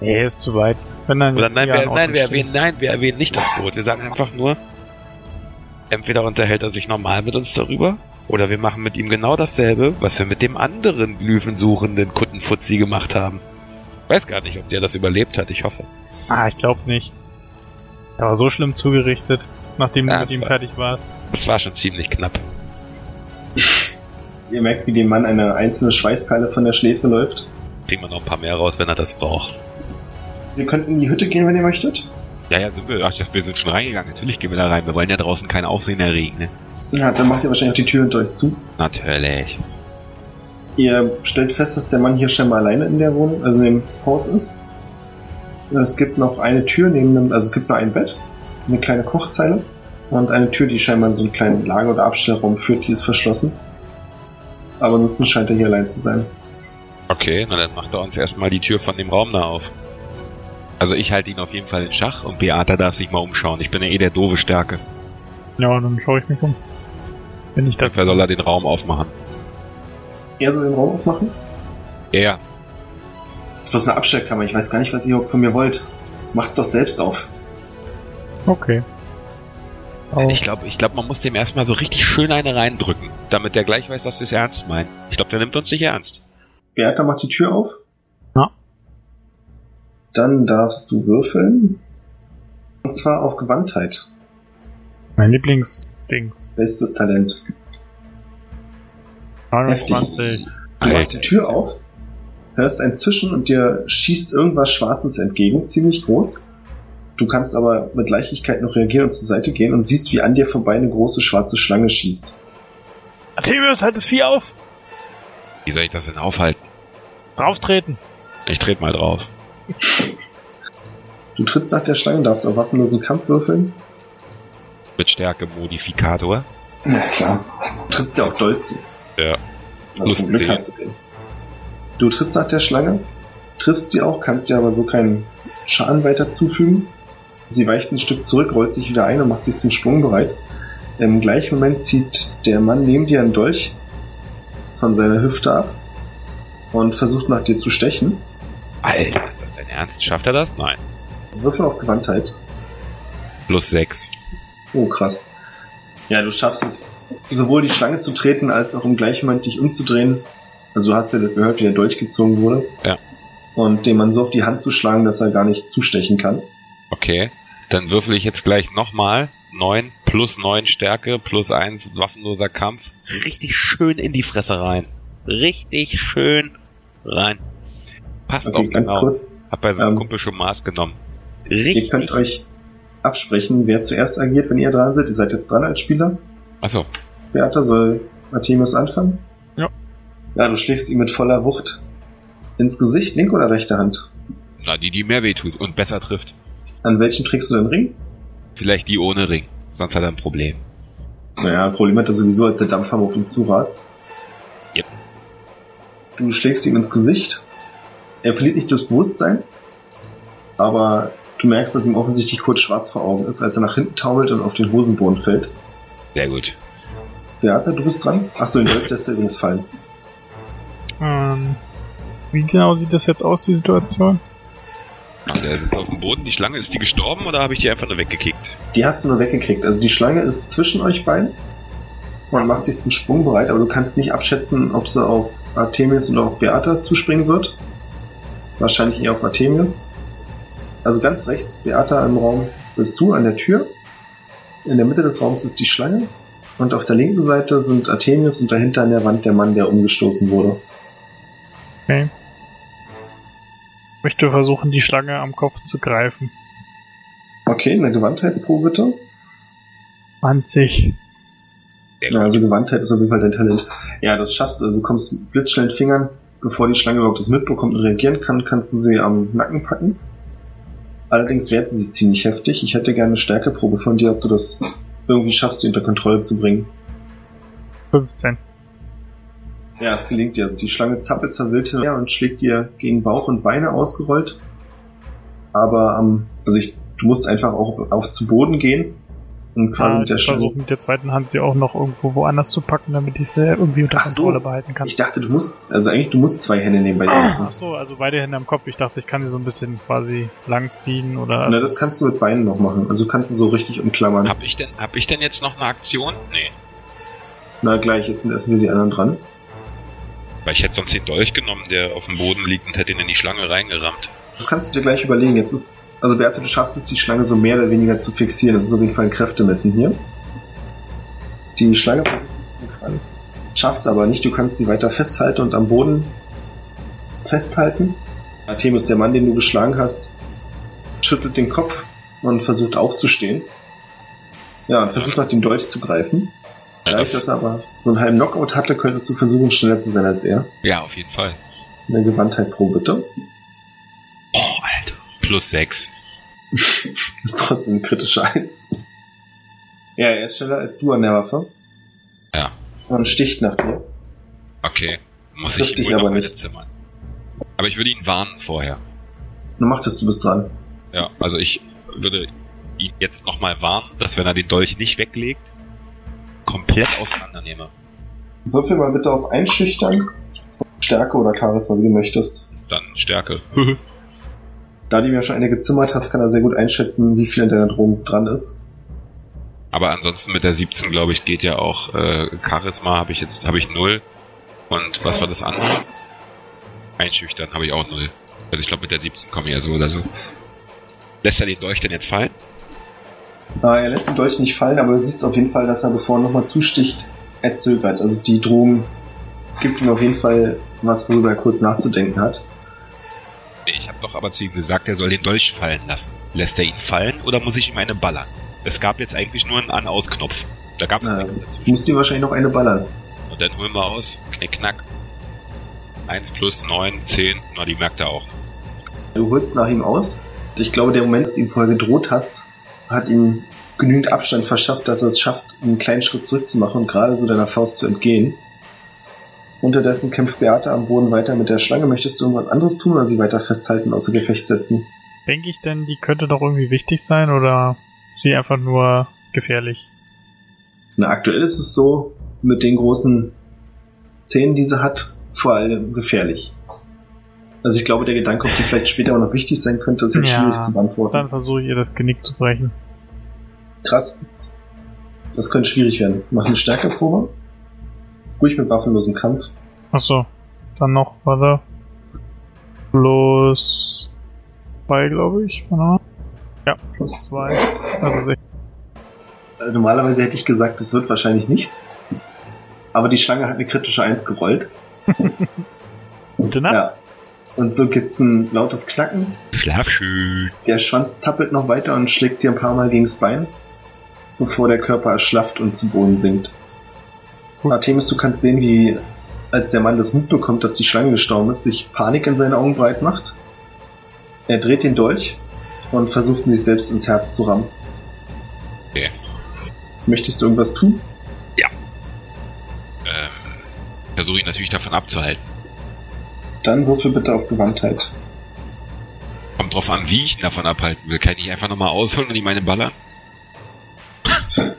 Nee, ist zu weit. Wenn dann Oder nein, wir, in nein, wir erwähnen, nein, wir erwähnen nicht das Boot. Wir sagen einfach nur, entweder unterhält er sich normal mit uns darüber, oder wir machen mit ihm genau dasselbe, was wir mit dem anderen glyphensuchenden Kuttenfutzi gemacht haben. Weiß gar nicht, ob der das überlebt hat, ich hoffe. Ah, ich glaube nicht. Er war so schlimm zugerichtet, nachdem Ja, du mit ihm war- fertig warst. Das war schon ziemlich knapp. Ihr merkt, wie dem Mann eine einzelne Schweißperle von der Schläfe läuft. Kriegen wir noch ein paar mehr raus, wenn er das braucht. Ihr könnt in die Hütte gehen, wenn ihr möchtet. Ja, ja, sind wir. Ach, wir sind schon reingegangen. Natürlich gehen wir da rein. Wir wollen ja draußen kein Aufsehen erregen, ne? Ja, dann macht ihr wahrscheinlich auch die Tür hinter euch zu. Natürlich. Ihr stellt fest, dass der Mann hier scheinbar alleine in der Wohnung, also im Haus ist. Es gibt noch eine Tür neben dem, also es gibt nur ein Bett, eine kleine Kochzeile und eine Tür, die scheinbar in so einen kleinen Lager- oder Abstellraum führt, die ist verschlossen. Aber ansonsten scheint er hier allein zu sein. Okay, na dann macht er uns erstmal die Tür von dem Raum da auf. Also ich halte ihn auf jeden Fall in Schach und Beata darf sich mal umschauen. Ich bin ja eh der doofe Stärke. Ja, dann schaue ich mich um. Wenn ich das. Dafür soll er den Raum aufmachen. Er soll den Raum aufmachen? Er. Das ist bloß eine Abstellkammer, ich weiß gar nicht, was ihr von mir wollt. Macht's doch selbst auf. Okay. Oh, Ich glaube, ich glaub, man muss dem erstmal so richtig schön eine reindrücken, damit der gleich weiß, dass wir es ernst meinen. Ich glaube, der nimmt uns nicht ernst. Beata macht die Tür auf. Dann darfst du würfeln. Und zwar auf Gewandtheit. mein Lieblingsdings. Bestes Talent. 29. Du machst die. Tür auf, hörst ein Zischen und dir schießt irgendwas Schwarzes entgegen, ziemlich groß. Du kannst aber mit Leichtigkeit noch reagieren und zur Seite gehen und siehst, wie an dir vorbei eine große schwarze Schlange schießt. Artemius, halt das Vieh auf! Wie soll ich das denn aufhalten? Drauftreten! Ich trete mal drauf. Du trittst nach der Schlange, darfst auf waffenlosen Kampf würfeln. Mit Stärke-Modifikator. Ja, klar. Du trittst dir auch doll zu. Ja. Plus zum Glück 10. hast du den. Du trittst nach der Schlange, triffst sie auch, kannst dir aber so keinen Schaden weiter zufügen. Sie weicht ein Stück zurück, rollt sich wieder ein und macht sich zum Sprung bereit. Im gleichen Moment zieht der Mann neben dir einen Dolch von seiner Hüfte ab und versucht nach dir zu stechen. Alter, ist das dein Ernst? Schafft er das? Nein. Würfel auf Gewandtheit. Plus 6. Oh, krass. Ja, du schaffst es, sowohl die Schlange zu treten, als auch im gleichen Moment dich umzudrehen. Also du hast ja gehört, wie der Dolch gezogen wurde. Ja. Und den Mann so auf die Hand zu schlagen, dass er gar nicht zustechen kann. Okay. Dann würfel ich jetzt gleich nochmal. 9 plus 9 Stärke plus 1 waffenloser Kampf. Richtig schön in die Fresse rein. Richtig schön rein. Passt Okay, auch ganz genau. kurz. Hab bei seinem Ähm, Kumpel schon Maß genommen. Ihr Richtig. könnt euch absprechen, wer zuerst agiert, wenn ihr dran seid. Ihr seid jetzt dran als Spieler. Achso. Beata soll Artemius anfangen. Ja. Ja, du schlägst ihm mit voller Wucht ins Gesicht, linke oder rechte Hand. Na, die, die mehr wehtut und besser trifft. An welchen trägst du den Ring? Vielleicht die ohne Ring. Sonst hat er ein Problem. Naja, Problem hat er sowieso, als der Dampfhammer auf ihn zurast. Yep. Du schlägst ihm ins Gesicht. Er verliert nicht das Bewusstsein, aber du merkst, dass ihm offensichtlich kurz schwarz vor Augen ist, als er nach hinten taumelt und auf den Hosenboden fällt. Sehr gut. Beata, du bist dran. Achso, den Dolch lässt er übrigens fallen. Ähm, wie genau sieht das jetzt aus, die Situation? Ach, der sitzt auf dem Boden. Die Schlange, ist die gestorben oder habe ich die einfach nur weggekickt? Die hast du nur weggekriegt. Also die Schlange ist zwischen euch beiden und macht sich zum Sprung bereit, aber du kannst nicht abschätzen, ob sie auf Artemius oder auf Beata zuspringen wird. Wahrscheinlich eher auf Artemius. Also ganz rechts, Beata im Raum, bist du an der Tür. In der Mitte des Raums ist die Schlange. Und auf der linken Seite sind Artemius und dahinter an der Wand der Mann, der umgestoßen wurde. Okay. möchte versuchen, die Schlange am Kopf zu greifen. Okay, eine Gewandtheitsprobe bitte. 20. Ja, also Gewandtheit ist auf jeden Fall dein Talent. Ja, das schaffst du. Also du kommst blitzschnell in den Fingern, bevor die Schlange überhaupt das mitbekommt und reagieren kann, kannst du sie am Nacken packen. Allerdings wehrt sie sich ziemlich heftig. Ich hätte gerne eine Stärkeprobe von dir, ob du das irgendwie schaffst, die unter Kontrolle zu bringen. 15. Ja, es gelingt dir. Also die Schlange zappelt und her und schlägt dir gegen Bauch und Beine ausgerollt. Aber ähm, also ich, du musst einfach auch auf zu Boden gehen und quasi Ja, mit der ich versuche mit der zweiten Hand sie auch noch irgendwo woanders zu packen, damit ich sie irgendwie unter Ach so. Kontrolle behalten kann. Ich dachte, du musst, also eigentlich du musst zwei Hände nehmen bei dir. Ach so, also beide Hände am Kopf. Ich dachte, ich kann sie so ein bisschen quasi langziehen oder. Na, das kannst du mit Beinen noch machen. Also kannst du so richtig umklammern. Hab ich denn, hab ich denn jetzt noch eine Aktion? Nee. Na gleich, jetzt sind erstmal die anderen dran. Weil ich hätte sonst den Dolch genommen, der auf dem Boden liegt und hätte ihn in die Schlange reingerammt. Das kannst du dir gleich überlegen. Jetzt ist, also Beate, du schaffst es, die Schlange so mehr oder weniger zu fixieren. Das ist auf jeden Fall ein Kräftemessen hier. Die Schlange versucht sich zu befreien. Schaffst aber nicht. Du kannst sie weiter festhalten und am Boden festhalten. Artemis, der Mann, den du geschlagen hast, schüttelt den Kopf und versucht aufzustehen. Ja, und versucht nach dem Dolch zu greifen. Dadurch, das, dass er aber so einen halben Knockout hatte, könntest du versuchen, schneller zu sein als er. ja auf jeden Fall. Eine Gewandtheit pro bitte. Oh, Alter. Plus 6. [LAUGHS] Ist trotzdem eine kritische Eins. Ja, er ist schneller als du an der Waffe. Ja. Und sticht nach dir. Okay. Muss Trifft ich noch aber nicht. zimmern. Aber ich würde ihn warnen vorher. Du machtest, du bist dran. Ja, also ich würde ihn jetzt nochmal warnen, dass wenn er den Dolch nicht weglegt, komplett auseinandernehme. Würfel mal bitte auf Einschüchtern. Stärke oder Charisma, wie du möchtest. Dann Stärke. [LAUGHS] Da du ja schon eine gezimmert hast, kann er sehr gut einschätzen, wie viel an deiner Drohung dran ist. Aber ansonsten mit der 17, glaube ich, geht ja auch äh, Charisma habe ich jetzt habe ich 0. Und was war das andere? Einschüchtern habe ich auch 0. Also ich glaube mit der 17 komme ich ja so oder so. Lässt er den Dolch denn jetzt fallen? Ah, er lässt den Dolch nicht fallen, aber du siehst auf jeden Fall, dass er, bevor er nochmal zusticht, er zögert. Also die Drohung gibt ihm auf jeden Fall was, worüber er kurz nachzudenken hat. Ich habe doch aber zu ihm gesagt, er soll den Dolch fallen lassen. Lässt er ihn fallen oder muss ich ihm eine ballern? Es gab jetzt eigentlich nur einen An-Aus-Knopf. Da gab es nichts Du dazwischen. musst dir wahrscheinlich noch eine ballern. Und dann holen wir aus. Knick, knack. 1 plus 9, 10. Na, die merkt er auch. Du holst nach ihm aus. Ich glaube, der Moment, dass du ihm vorher gedroht hast, hat ihm genügend Abstand verschafft, dass er es schafft, einen kleinen Schritt zurückzumachen und gerade so deiner Faust zu entgehen. Unterdessen kämpft Beate am Boden weiter mit der Schlange. Möchtest du irgendwas anderes tun oder sie weiter festhalten, außer Gefecht setzen? Denke ich denn, die könnte doch irgendwie wichtig sein oder sie einfach nur gefährlich? Na, aktuell ist es so, mit den großen Zähnen, die sie hat, vor allem gefährlich. Also ich glaube, der Gedanke, ob die vielleicht später auch noch wichtig sein könnte, ist jetzt Ja, schwierig zu beantworten. Dann versuche ich ihr das Genick zu brechen. Krass. Das könnte schwierig werden. Mach eine Stärkeprobe. Ruhig mit waffenlosem Kampf. Achso, dann noch, warte. Plus zwei, glaube ich? Ja, plus zwei. Also sech- Äh, Normalerweise hätte ich gesagt, es wird wahrscheinlich nichts. Aber die Schlange hat eine kritische Eins gerollt. [LAUGHS] gute Nacht. Ja. Und so gibt's ein lautes Knacken. Schlaf schön. Der Schwanz zappelt noch weiter und schlägt dir ein paar Mal gegens Bein, bevor der Körper erschlafft und zu Boden sinkt. Gut. Artemis, du kannst sehen, wie, als der Mann das mitbekommt, dass die Schlange gestorben ist, sich Panik in seinen Augen breit macht. Er dreht den Dolch und versucht, ihn sich selbst ins Herz zu rammen. Okay. Möchtest du irgendwas tun? Ähm, Versuche ihn natürlich davon abzuhalten. Dann würfel bitte auf Gewandtheit. Kommt drauf an, wie ich ihn davon abhalten will. Kann ich einfach nochmal ausholen und ihm eine ballern?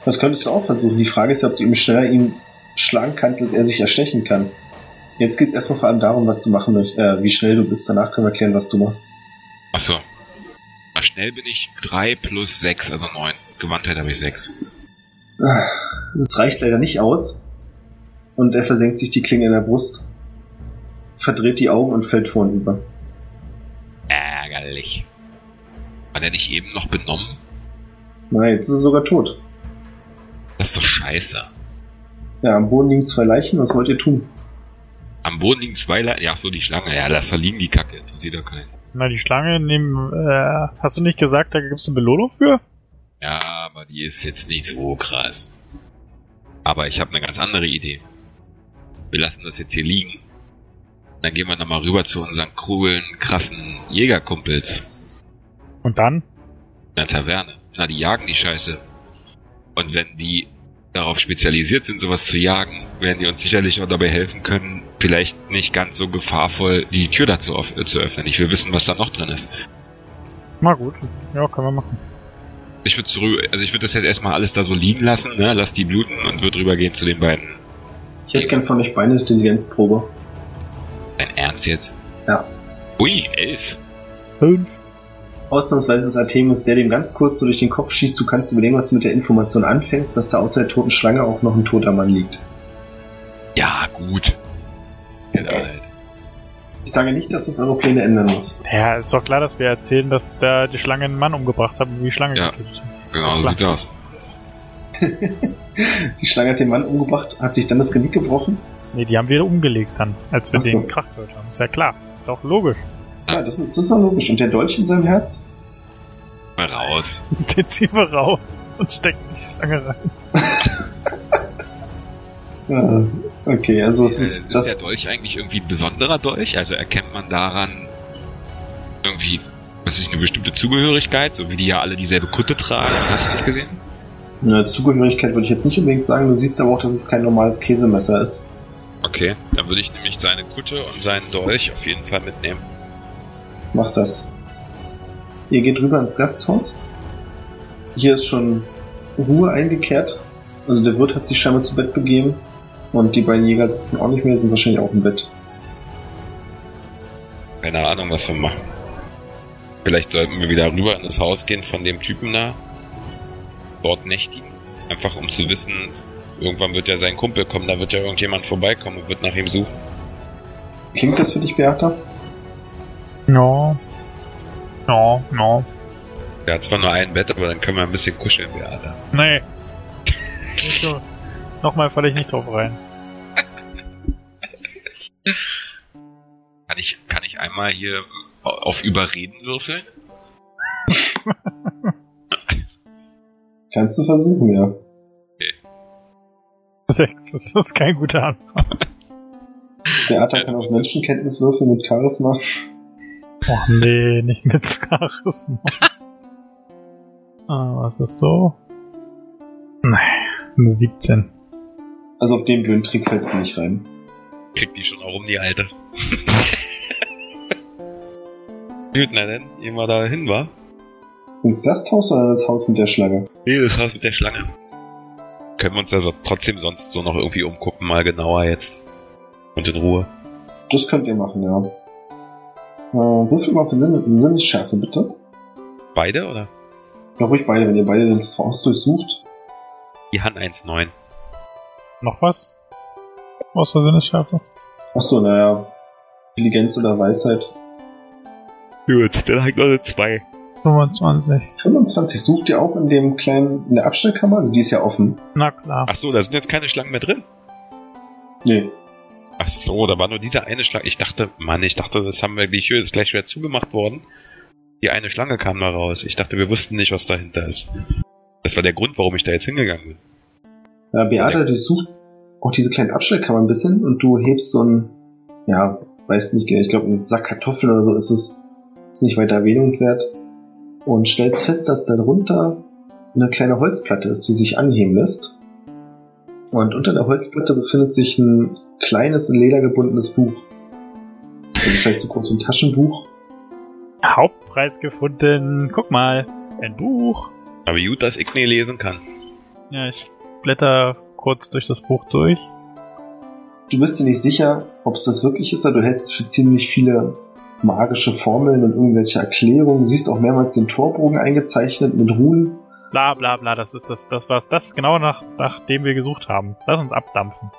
Das könntest du auch versuchen. Die Frage ist ja, ob du ihm schneller ihn schlagen kannst, als er sich erstechen kann. Jetzt geht es erstmal vor allem darum, was du machen möchtest, äh, wie schnell du bist. Danach können wir erklären, was du machst. Achso. Schnell bin ich 3 plus 6, also 9. Gewandtheit habe ich 6. Das reicht leider nicht aus. Und er versenkt sich die Klinge in der Brust, verdreht die Augen und fällt vornüber. Ärgerlich. War der nicht eben noch benommen? Na, jetzt ist er sogar tot. Das ist doch scheiße. Ja, am Boden liegen zwei Leichen. Was wollt ihr tun? Am Boden liegen zwei Leiter. Ja, ach so, die Schlange. Ja, lass da liegen, die Kacke. Interessiert doch keinen. Na, die Schlange nehmen. Äh, hast du nicht gesagt, da gibt's eine Belohnung für? Ja, aber die ist jetzt nicht so krass. Aber ich habe eine ganz andere Idee. Wir lassen das jetzt hier liegen. Dann gehen wir nochmal rüber zu unseren coolen, krassen Jägerkumpels Und dann? in der Taverne. Na, die jagen die Scheiße. Und wenn die darauf spezialisiert sind, sowas zu jagen, werden die uns sicherlich auch dabei helfen können, vielleicht nicht ganz so gefahrvoll die Tür dazu auf, äh, zu öffnen. Ich will wissen, was da noch drin ist. Na gut. Ja, können wir machen. Ich würde zurück, also ich würde das jetzt erstmal alles da so liegen lassen, ne? Lass die bluten und würde rübergehen zu den beiden. Ich hätte gern von euch beide eine Intelligenzprobe. Dein Ernst jetzt? Ja. Ui, elf. Fünf. Ausnahmsweise ist Artemis, der dem ganz kurz so durch den Kopf schießt, du kannst überlegen, was du mit der Information anfängst, dass da außer der toten Schlange auch noch ein toter Mann liegt. Ja, gut. Ich sage nicht, dass das eure Pläne ändern muss. Ja, ist doch klar, dass wir erzählen, dass da die Schlange einen Mann umgebracht hat und wie die Schlange Ja. getötet hat. Genau, so Klar. sieht's aus. [LAUGHS] Die Schlange hat den Mann umgebracht, hat sich dann das Genick gebrochen. Nee, die haben wir umgelegt dann, als wir so. den Krach gehört haben. Ist ja klar. Ist auch logisch. Ja, das ist, das ist auch logisch. Und der Dolch in seinem Herz? Mal raus. Den ziehen wir raus und stecken die Schlange rein. [LAUGHS] Ja, okay, also es Äh, ist ist der das. Dolch eigentlich irgendwie ein besonderer Dolch? Also erkennt man daran irgendwie, was ist eine bestimmte Zugehörigkeit, so wie die ja alle dieselbe Kutte tragen? Hast du nicht gesehen? Eine Zugehörigkeit würde ich jetzt nicht unbedingt sagen. Du siehst aber auch, dass es kein normales Käsemesser ist. Okay, dann würde ich nämlich seine Kutte und seinen Dolch auf jeden Fall mitnehmen. Mach das. Ihr geht rüber ins Gasthaus. Hier ist schon Ruhe eingekehrt. Also der Wirt hat sich scheinbar zu Bett begeben. Und die beiden Jäger sitzen auch nicht mehr, sind wahrscheinlich auch im Bett. Keine Ahnung, was wir machen. Vielleicht sollten wir wieder rüber in das Haus gehen von dem Typen da. Dort nächtigen. Einfach um zu wissen, irgendwann wird ja sein Kumpel kommen, da wird ja irgendjemand vorbeikommen und wird nach ihm suchen. Klingt das für dich, Beata? Ja. Ja, ja. Der hat zwar nur ein Bett, aber dann können wir ein bisschen kuscheln, Beata. Nee. So. Nochmal falle ich nicht drauf rein. Kann ich, kann ich einmal hier auf Überreden würfeln? Kannst du versuchen, ja. Sechs, das ist kein guter Anfang. Beata Ja, kann auf Menschenkenntnis würfeln mit Charisma. Oh nee, nicht mit Charisma. ah, was ist so? Nee, eine 17. Also auf den blöden Trick fällst du nicht rein. Kriegt die schon auch um die Alte. [LAUGHS] Gut, na dann, gehen wir da hin, wa? Ins Gasthaus oder das Haus mit der Schlange? Nee, das Haus mit der Schlange. Können wir uns also trotzdem sonst so noch irgendwie umgucken, mal genauer jetzt. Und in Ruhe. Das könnt ihr machen, ja. Äh, würfel mal für Sinn Sinnesschärfe, bitte. Beide, oder? Ja, ruhig beide, wenn ihr beide das Haus durchsucht. Die Han 1,9. Noch was? Außer Sinnesschärfe? Achso, naja. Intelligenz oder Weisheit. Gut, dann halt noch eine 2. 25. 25 sucht ihr auch in dem kleinen, in der Abstellkammer? Also die ist ja offen. Na klar. Ach so, da sind jetzt keine Schlangen mehr drin. Nee. Ach so, da war nur diese eine Schlange. Ich dachte, Mann, ich dachte, das haben wir, die Tür ist gleich wieder zugemacht worden. Die eine Schlange kam da raus. Ich dachte, wir wussten nicht, was dahinter ist. Das war der Grund, warum ich da jetzt hingegangen bin. Ja, Beata, du sucht auch diese kleine Abstellkammer ein bisschen und du hebst so ein, ja, weiß nicht, genau, ich glaube, ein Sack Kartoffeln oder so ist es. Ist nicht weiter Erwähnung wert. Und stellst fest, dass darunter eine kleine Holzplatte ist, die sich anheben lässt. Und unter der Holzplatte befindet sich ein kleines, in Leder gebundenes Buch. Also vielleicht so groß wie ein Taschenbuch. Hauptpreis gefunden. Guck mal. Ein Buch. Aber gut, dass ich nie lesen kann. Ja, ich blätter kurz durch das Buch durch. Du bist dir nicht sicher, ob es das wirklich ist, aber du hältst es für ziemlich viele magische Formeln und irgendwelche Erklärungen. Du siehst auch mehrmals den Torbogen eingezeichnet mit Runen. Bla bla bla, das ist das, das war's. Das ist genau nach, nachdem wir gesucht haben. Lass uns abdampfen.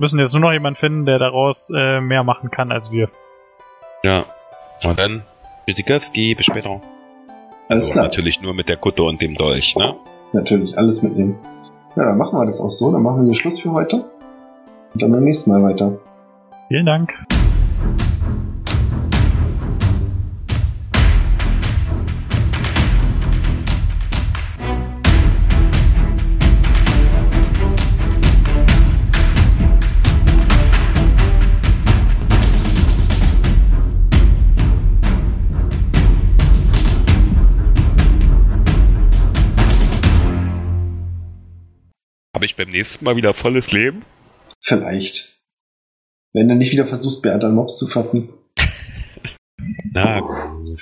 Wir müssen jetzt nur noch jemanden finden, der daraus äh, mehr machen kann als wir. Ja. Und dann, Tschüssikowski, bis später. Alles also klar, natürlich nur mit der Kutte und dem Dolch, ne? natürlich, alles mitnehmen. Ja, dann machen wir das auch so. Dann machen wir hier Schluss für heute. Und dann beim nächsten Mal weiter. Vielen Dank. Beim nächsten Mal wieder volles Leben? Vielleicht. Wenn du nicht wieder versuchst, Beat an Mobs zu fassen. [LAUGHS] Na gut.